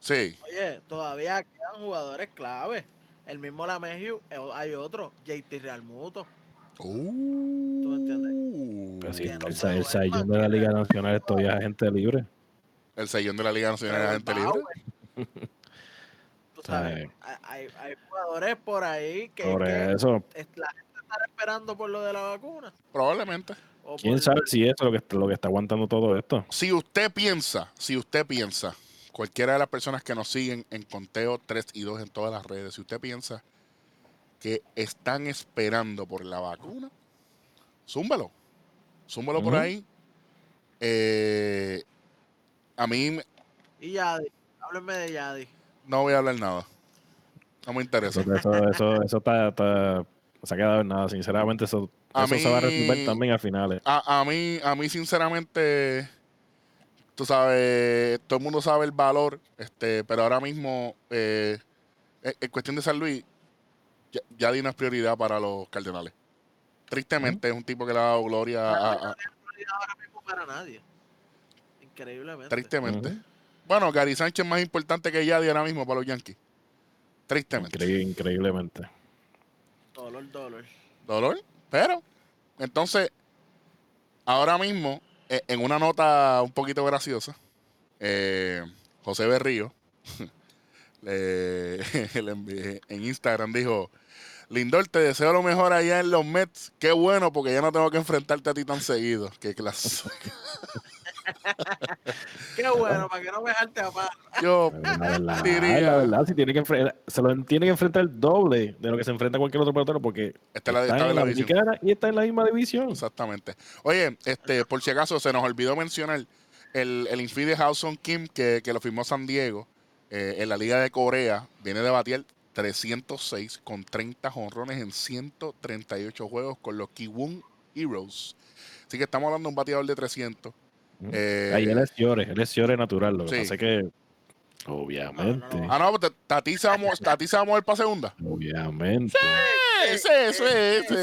Sí. Oye, todavía quedan jugadores clave. El mismo Lameju, eh, hay otro, JT Realmuto. Uh, ¿Tú entiendes? Pero el, el sayón más. de la Liga Nacional es todavía gente libre. El sellón de la Liga Nacional de la Gente Libre. Tú sabes, Sabe. hay, jugadores por ahí que, Por que eso, es- la gente está esperando por lo de la vacuna. Probablemente. quién sabe si eso es lo que, está- lo que está aguantando todo esto. Si usted piensa, si usted piensa, cualquiera de las personas que nos siguen en Conteo 3 y 2 en todas las redes, si usted piensa que están esperando por la vacuna, zúmbalo. Zúmbalo por ahí. Eh, a mí me- Y Yadi, háblenme de Yadi. no voy a hablar nada. No me interesa. Eso, eso, eso, eso está, está- se ha quedado en nada. Sinceramente, eso, A eso se va a resolver también a finales. A, a mí, a mí sinceramente, tú sabes, todo el mundo sabe el valor, este, pero ahora mismo, eh, en, cuestión de San Luis, ya, ya di una prioridad para los Cardenales. Tristemente, es un tipo que le ha dado gloria a, a- No ahora mismo para nadie. Increíblemente. tristemente. Bueno, Gary Sánchez es más importante que Yadi ahora mismo para los Yankees. Tristemente. Increíble- increíblemente. Dolor, dolor. dolor. Pero, entonces, ahora mismo, eh, en una nota un poquito graciosa, eh, José Berrío le, le envié- en Instagram dijo: Lindor, te deseo lo mejor allá en los Mets. Qué bueno, porque ya no tengo que enfrentarte a ti tan seguido. Qué clase. Qué bueno, para que no me jalte a. Yo, La verdad, Diría- la verdad, si tiene que enfre- se lo tiene que enfrentar el doble de lo que se enfrenta cualquier otro pelotero porque la, está en la la visión. dominicana y está en la misma división. Exactamente. Oye, este, por si acaso se nos olvidó mencionar el, el infield de Howson Kim que, que lo firmó San Diego eh, en la Liga de Corea. Viene de batear 306 con 30 jonrones en 138 juegos con los Kiwon Heroes. Así que estamos hablando de un bateador de 300. Eh, Ahí él es Ciore, él es Ciore natural. Lo que Sí. pasa es que, obviamente, No, no, Ah, no, pues Tati se va a mo- Tati se va a mover para segunda. obviamente. Sí, sí, sí, sí, sí,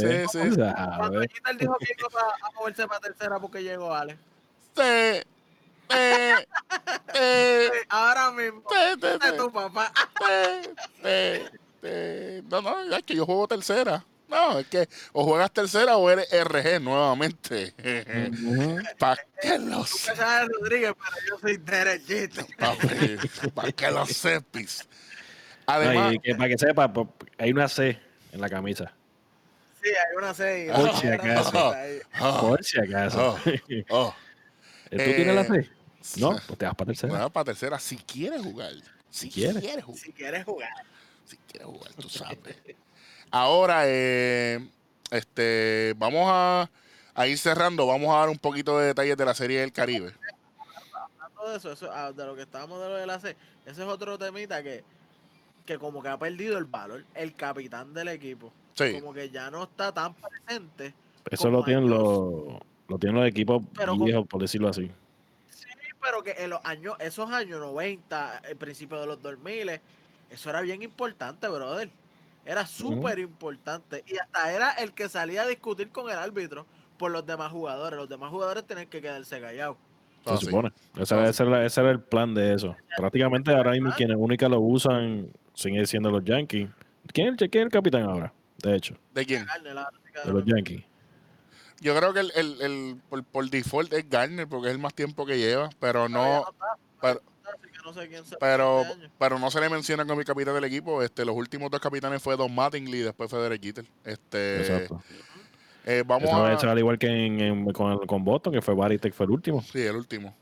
sí, sí, sí. Cuando. Jeter dijo que iba a, a moverse para tercera porque llegó Ale. Sí, eh, eh, Ahora mismo. sí, sí, de sí. tu papá. Eh, eh, eh, no, no, es que yo juego tercera. No, es que o juegas tercera o eres RG nuevamente. ¿Para qué lo sabes Rodríguez, pero yo soy derechito. ¿Para qué lo sepis? No, Además, y que, para que sepa, hay una C en la camisa. Sí, hay una serie. Por si acaso. oh, Por si acaso. oh, ¿Tú tienes la Eh, C? No, pues te vas para tercera. bueno, para tercera, si quieres jugar. Si quieres. quieres jugar. Si quieres jugar. Si quieres jugar, tú sabes. Ahora, eh, este, vamos a, a ir cerrando. Vamos a dar un poquito de detalles de la serie del Caribe. Hablando de eso, eso, ah, de lo que estábamos de lo de la C, ese es otro temita que, que como que ha perdido el valor. El capitán del equipo. Sí. Como que ya no está tan presente. Eso lo tienen los, lo tienen los equipos Pero como- viejos, por decirlo así. Sí, pero que en los años, esos años 90, el principio de los 2000, eso era bien importante, brother. Era súper importante. Y hasta era el que salía a discutir con el árbitro por los demás jugadores. Los demás jugadores tenían que quedarse callados. Se Ah, sí. supone. Ese, ese era, ese era el plan de eso. Prácticamente ahora mismo quienes única lo usan siguen siendo los Yankees. ¿Quién es, el, quién es el capitán ahora? De hecho, ¿De quién? De los Yankees. Yo creo que el, el, el- por, por default es Garner porque es el más tiempo que lleva, pero no, pero- no sé quién se- pero, este pero no se le menciona como el capitán del equipo. Este, los últimos dos capitanes fue Don Mattingly y después fue Derek Jeter. Este, Exacto. Eh, vamos Eso, a. al igual que en, en- con, con Boston, que fue Baritek fue el último. Sí, el último.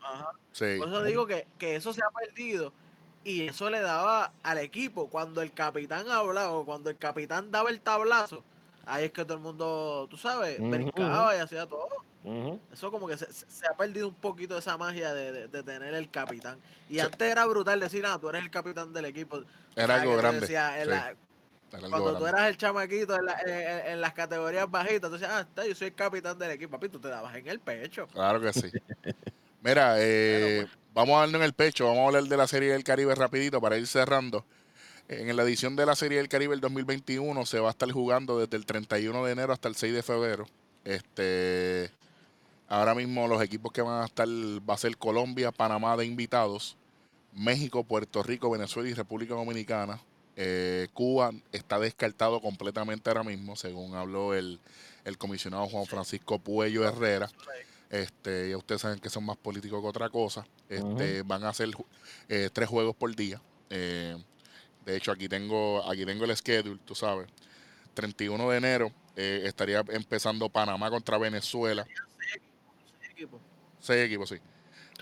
Ajá. Sí. Por eso digo que, que eso se ha perdido y eso le daba al equipo cuando el capitán hablaba o cuando el capitán daba el tablazo. Ahí es que todo el mundo, tú sabes, brincaba y hacía todo. Eso como que se, ha perdido un poquito esa magia de, de- de tener el capitán. Y antes era brutal decir, ah, tú eres el capitán del equipo. Era ¿Sabes algo grande. decía en sí, la- era algo cuando tú grande. eras el chamaquito en, la- en- en- las categorías bajitas, tú decías, ah, está, yo soy el capitán del equipo. Papi, tú te dabas en el pecho. Claro que sí. Mira, eh, vamos a darle en el pecho, vamos a hablar de la Serie del Caribe rapidito para ir cerrando. En la edición de la Serie del Caribe el 2021 se va a estar jugando desde el 31 de enero hasta el 6 de febrero. Este, ahora mismo los equipos que van a estar va a ser Colombia, Panamá de invitados, México, Puerto Rico, Venezuela y República Dominicana. Eh, Cuba está descartado completamente ahora mismo, según habló el, el comisionado Juan Francisco Puello Herrera. Este, ya ustedes saben que son más políticos que otra cosa. Este, Van a hacer eh, tres juegos por día. Eh, de hecho, aquí tengo, aquí tengo el schedule, tú sabes. 31 de enero eh, estaría empezando Panamá contra Venezuela. Seis equipos, sí.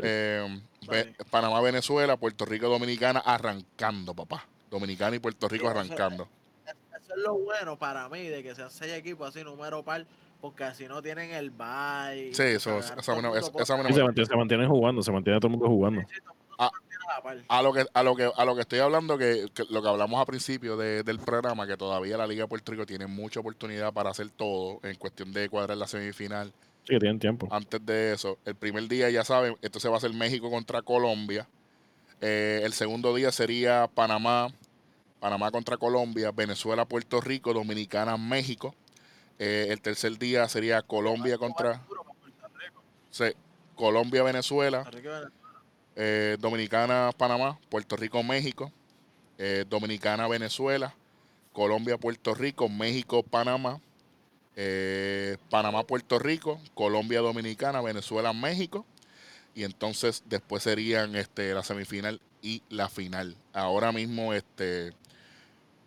Eh, Sí. Panamá, Venezuela, Puerto Rico, Dominicana arrancando, papá. Dominicana y Puerto Rico Sí, eso- arrancando. Eso es lo bueno para mí de que sean seis equipos así, número par, porque así no tienen el bye. Sí, eso- esa se, mantiene, se mantienen jugando, se mantiene todo el mundo jugando. Ah. A lo que a lo que a lo que estoy hablando que, que lo que hablamos al principio de- del programa que todavía la Liga de Puerto Rico tiene mucha oportunidad para hacer todo en cuestión de cuadrar la semifinal. Sí, que tienen tiempo. Antes de eso, el primer día ya saben, entonces va a ser México contra Colombia. Eh, el segundo día sería Panamá, Panamá contra Colombia, Venezuela, Puerto Rico, Dominicana, México. Eh, el tercer día sería Colombia contra sí, Colombia, Venezuela, eh, Dominicana, Panamá, Puerto Rico, México, eh, Dominicana, Venezuela, Colombia, Puerto Rico, México, Panamá, eh, Panamá, Puerto Rico, Colombia, Dominicana, Venezuela, México. Y entonces después serían este, la semifinal y la final. Ahora mismo, este,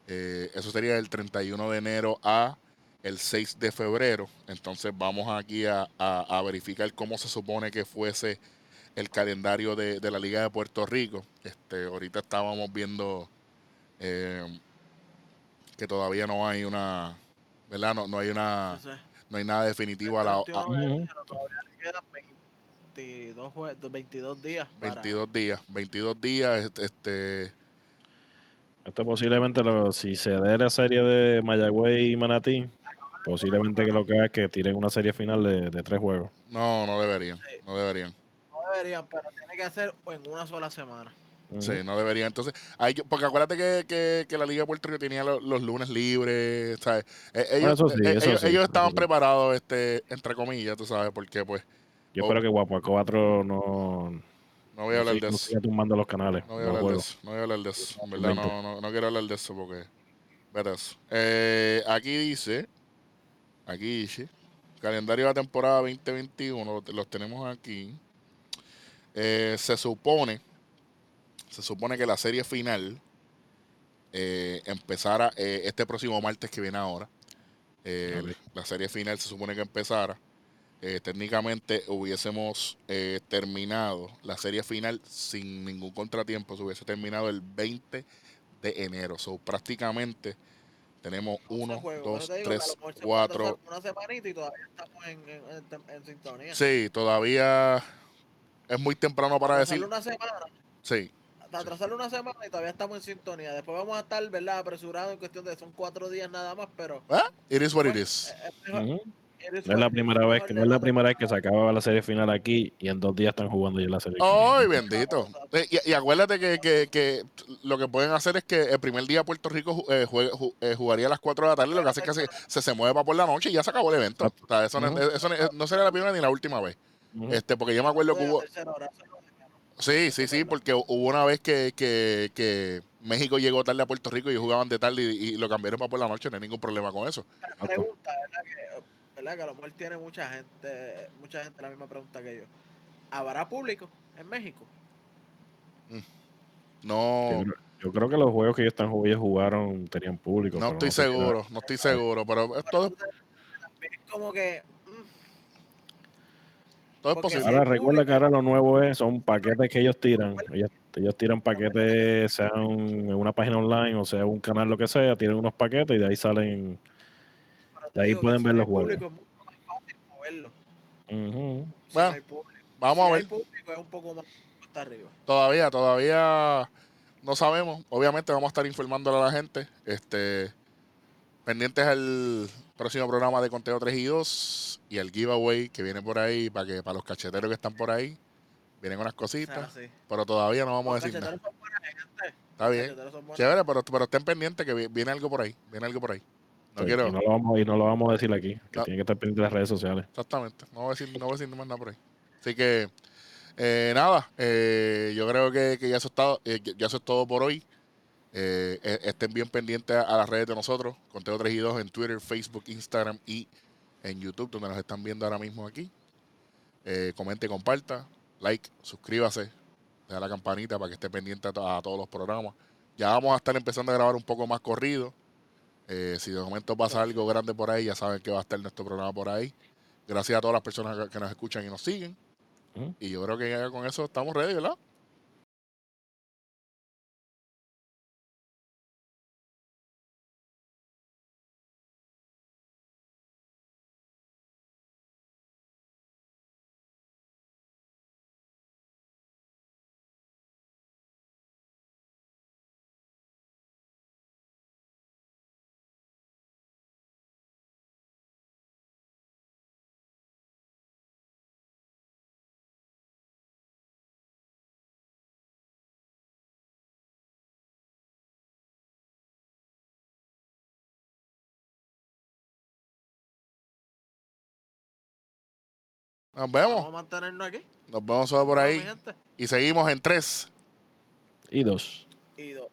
eso sería del 31 de enero a el 6 de febrero. Entonces vamos aquí a- a verificar cómo se supone que fuese el calendario de, de la Liga de Puerto Rico. Este, ahorita estábamos viendo eh, que todavía no hay una, ¿verdad? No, no hay una, no hay nada definitivo a la, a- Ujú. Todavía le quedan 22, jue- 22 días. para- 22 días, 22 días, este, este, Esto posiblemente, lo- si se dé la serie de Mayagüey y Manatí, posiblemente que lo que haga es que tiren una serie final de, de tres juegos. no, no deberían, no deberían. No deberían, pero tiene que hacer en una sola semana. Sí, no deberían. Entonces, hay que- porque acuérdate que, que, que la Liga de Puerto Rico tenía lo- los, lunes libres, ¿sabes? Eh, ellos, eso sí, eso ellos, sí, ellos eso estaban sí. preparados, este, entre comillas, tú sabes, porque pues, Yo Oh. espero que Guapo 4 no, no voy a hablar no de siga- no eso. siga tumbando los canales. No voy a los hablar de eso, no voy a hablar de eso, en verdad no, no, no quiero hablar de eso porque, verás. Eh, aquí dice, aquí dice, calendario de la temporada 2021, los, los tenemos aquí. Eh, se supone, se supone que la serie final eh, empezara eh, este próximo martes que viene ahora. Eh. La serie final se supone que empezara. Eh, técnicamente hubiésemos eh, terminado la serie final sin ningún contratiempo. Se hubiese terminado el 20 de enero. So, prácticamente tenemos 1, juegos, por 2, eso te digo que a 3, lo mejor se puede 4. atrasar Una semanita y todavía estamos en, en- en tem- en sintonía. Sí, todavía es muy temprano para decir. una semana, Sí, atrasarlo una semana y todavía estamos en sintonía. Después vamos a estar, ¿verdad? Apresurados en cuestión de son cuatro días nada más, pero ¿Ah? It is what it pues, is. No es la primera vez que no es la primera vez que se acaba la serie final aquí y en dos días están jugando ya la serie. ¡Ay, bendito! Eh, Y, y acuérdate que, que- que lo que pueden hacer es que el primer día Puerto Rico eh, juegue- ju- eh, jugaría a las 4 de la tarde, lo que hace es que se, se, se mueve para por la noche y ya se acabó el evento. O sea, eso, no, eso no- no sería la primera ni la última vez. Este, porque yo me acuerdo que la hubo... Sí, sí, sí, porque hubo una vez que, que, que México llegó tarde a Puerto Rico y ellos jugaban de tarde y, y lo cambiaron para por la noche, no hay ningún problema con eso. Pregunta, ¿verdad? Que, ¿verdad? que a lo mejor tiene mucha gente, mucha gente la misma pregunta que yo. ¿Habrá público en México? No, Yo, creo- yo creo que los juegos que ellos están jugando ellos jugaron tenían público. no estoy seguro, no estoy seguro, pero es todo, es como que. Todo es Porque posible. Sí, Ahora recuerda que ahora lo nuevo es, son paquetes que ellos tiran. Ellos, ellos tiran paquetes, sean en una página online o sea un canal, lo que sea, tienen unos paquetes y de ahí salen. De ahí pueden ver los público Es mucho más fácil moverlo. Ujú. si Bueno, no. Vamos Si a ver. público es un poco más hasta arriba. Todavía, todavía no sabemos. Obviamente vamos a estar informándole a la gente. Este, pendientes al próximo programa de Conteo 3 y 2 y el giveaway que viene por ahí para que para los cacheteros que están por ahí vienen unas cositas, sí. pero todavía no vamos a decir nada. son. Está Los bien. Chévere, pero, pero estén pendientes que vi- viene algo por ahí, viene algo por ahí. No Sí, quiero, y, no lo vamos, y no lo vamos a decir aquí, que No. tiene que estar pendiente de las redes sociales. exactamente, no voy a decir, no voy a decir más nada por ahí. Así que eh, nada, eh, yo creo que, que ya eso está, eh, ya eso es todo por hoy. Eh, eh, estén bien pendientes a, las redes de nosotros, Conteo 3 y 2 en Twitter, Facebook, Instagram y en YouTube, donde nos están viendo ahora mismo aquí. Eh, comente, comparta, like, suscríbase, da la campanita para que esté pendiente a, to- a todos los programas. Ya vamos a estar empezando a grabar un poco más corrido. Eh, si de momento pasa algo grande por ahí, ya saben que va a estar nuestro programa por ahí. Gracias a todas las personas que, nos escuchan y nos siguen. Y yo creo que ya con eso estamos ready, ¿verdad? Nos Vamos vemos. a mantenernos aquí. Nos vemos solo por ahí. Y seguimos en tres. Y dos. Y dos.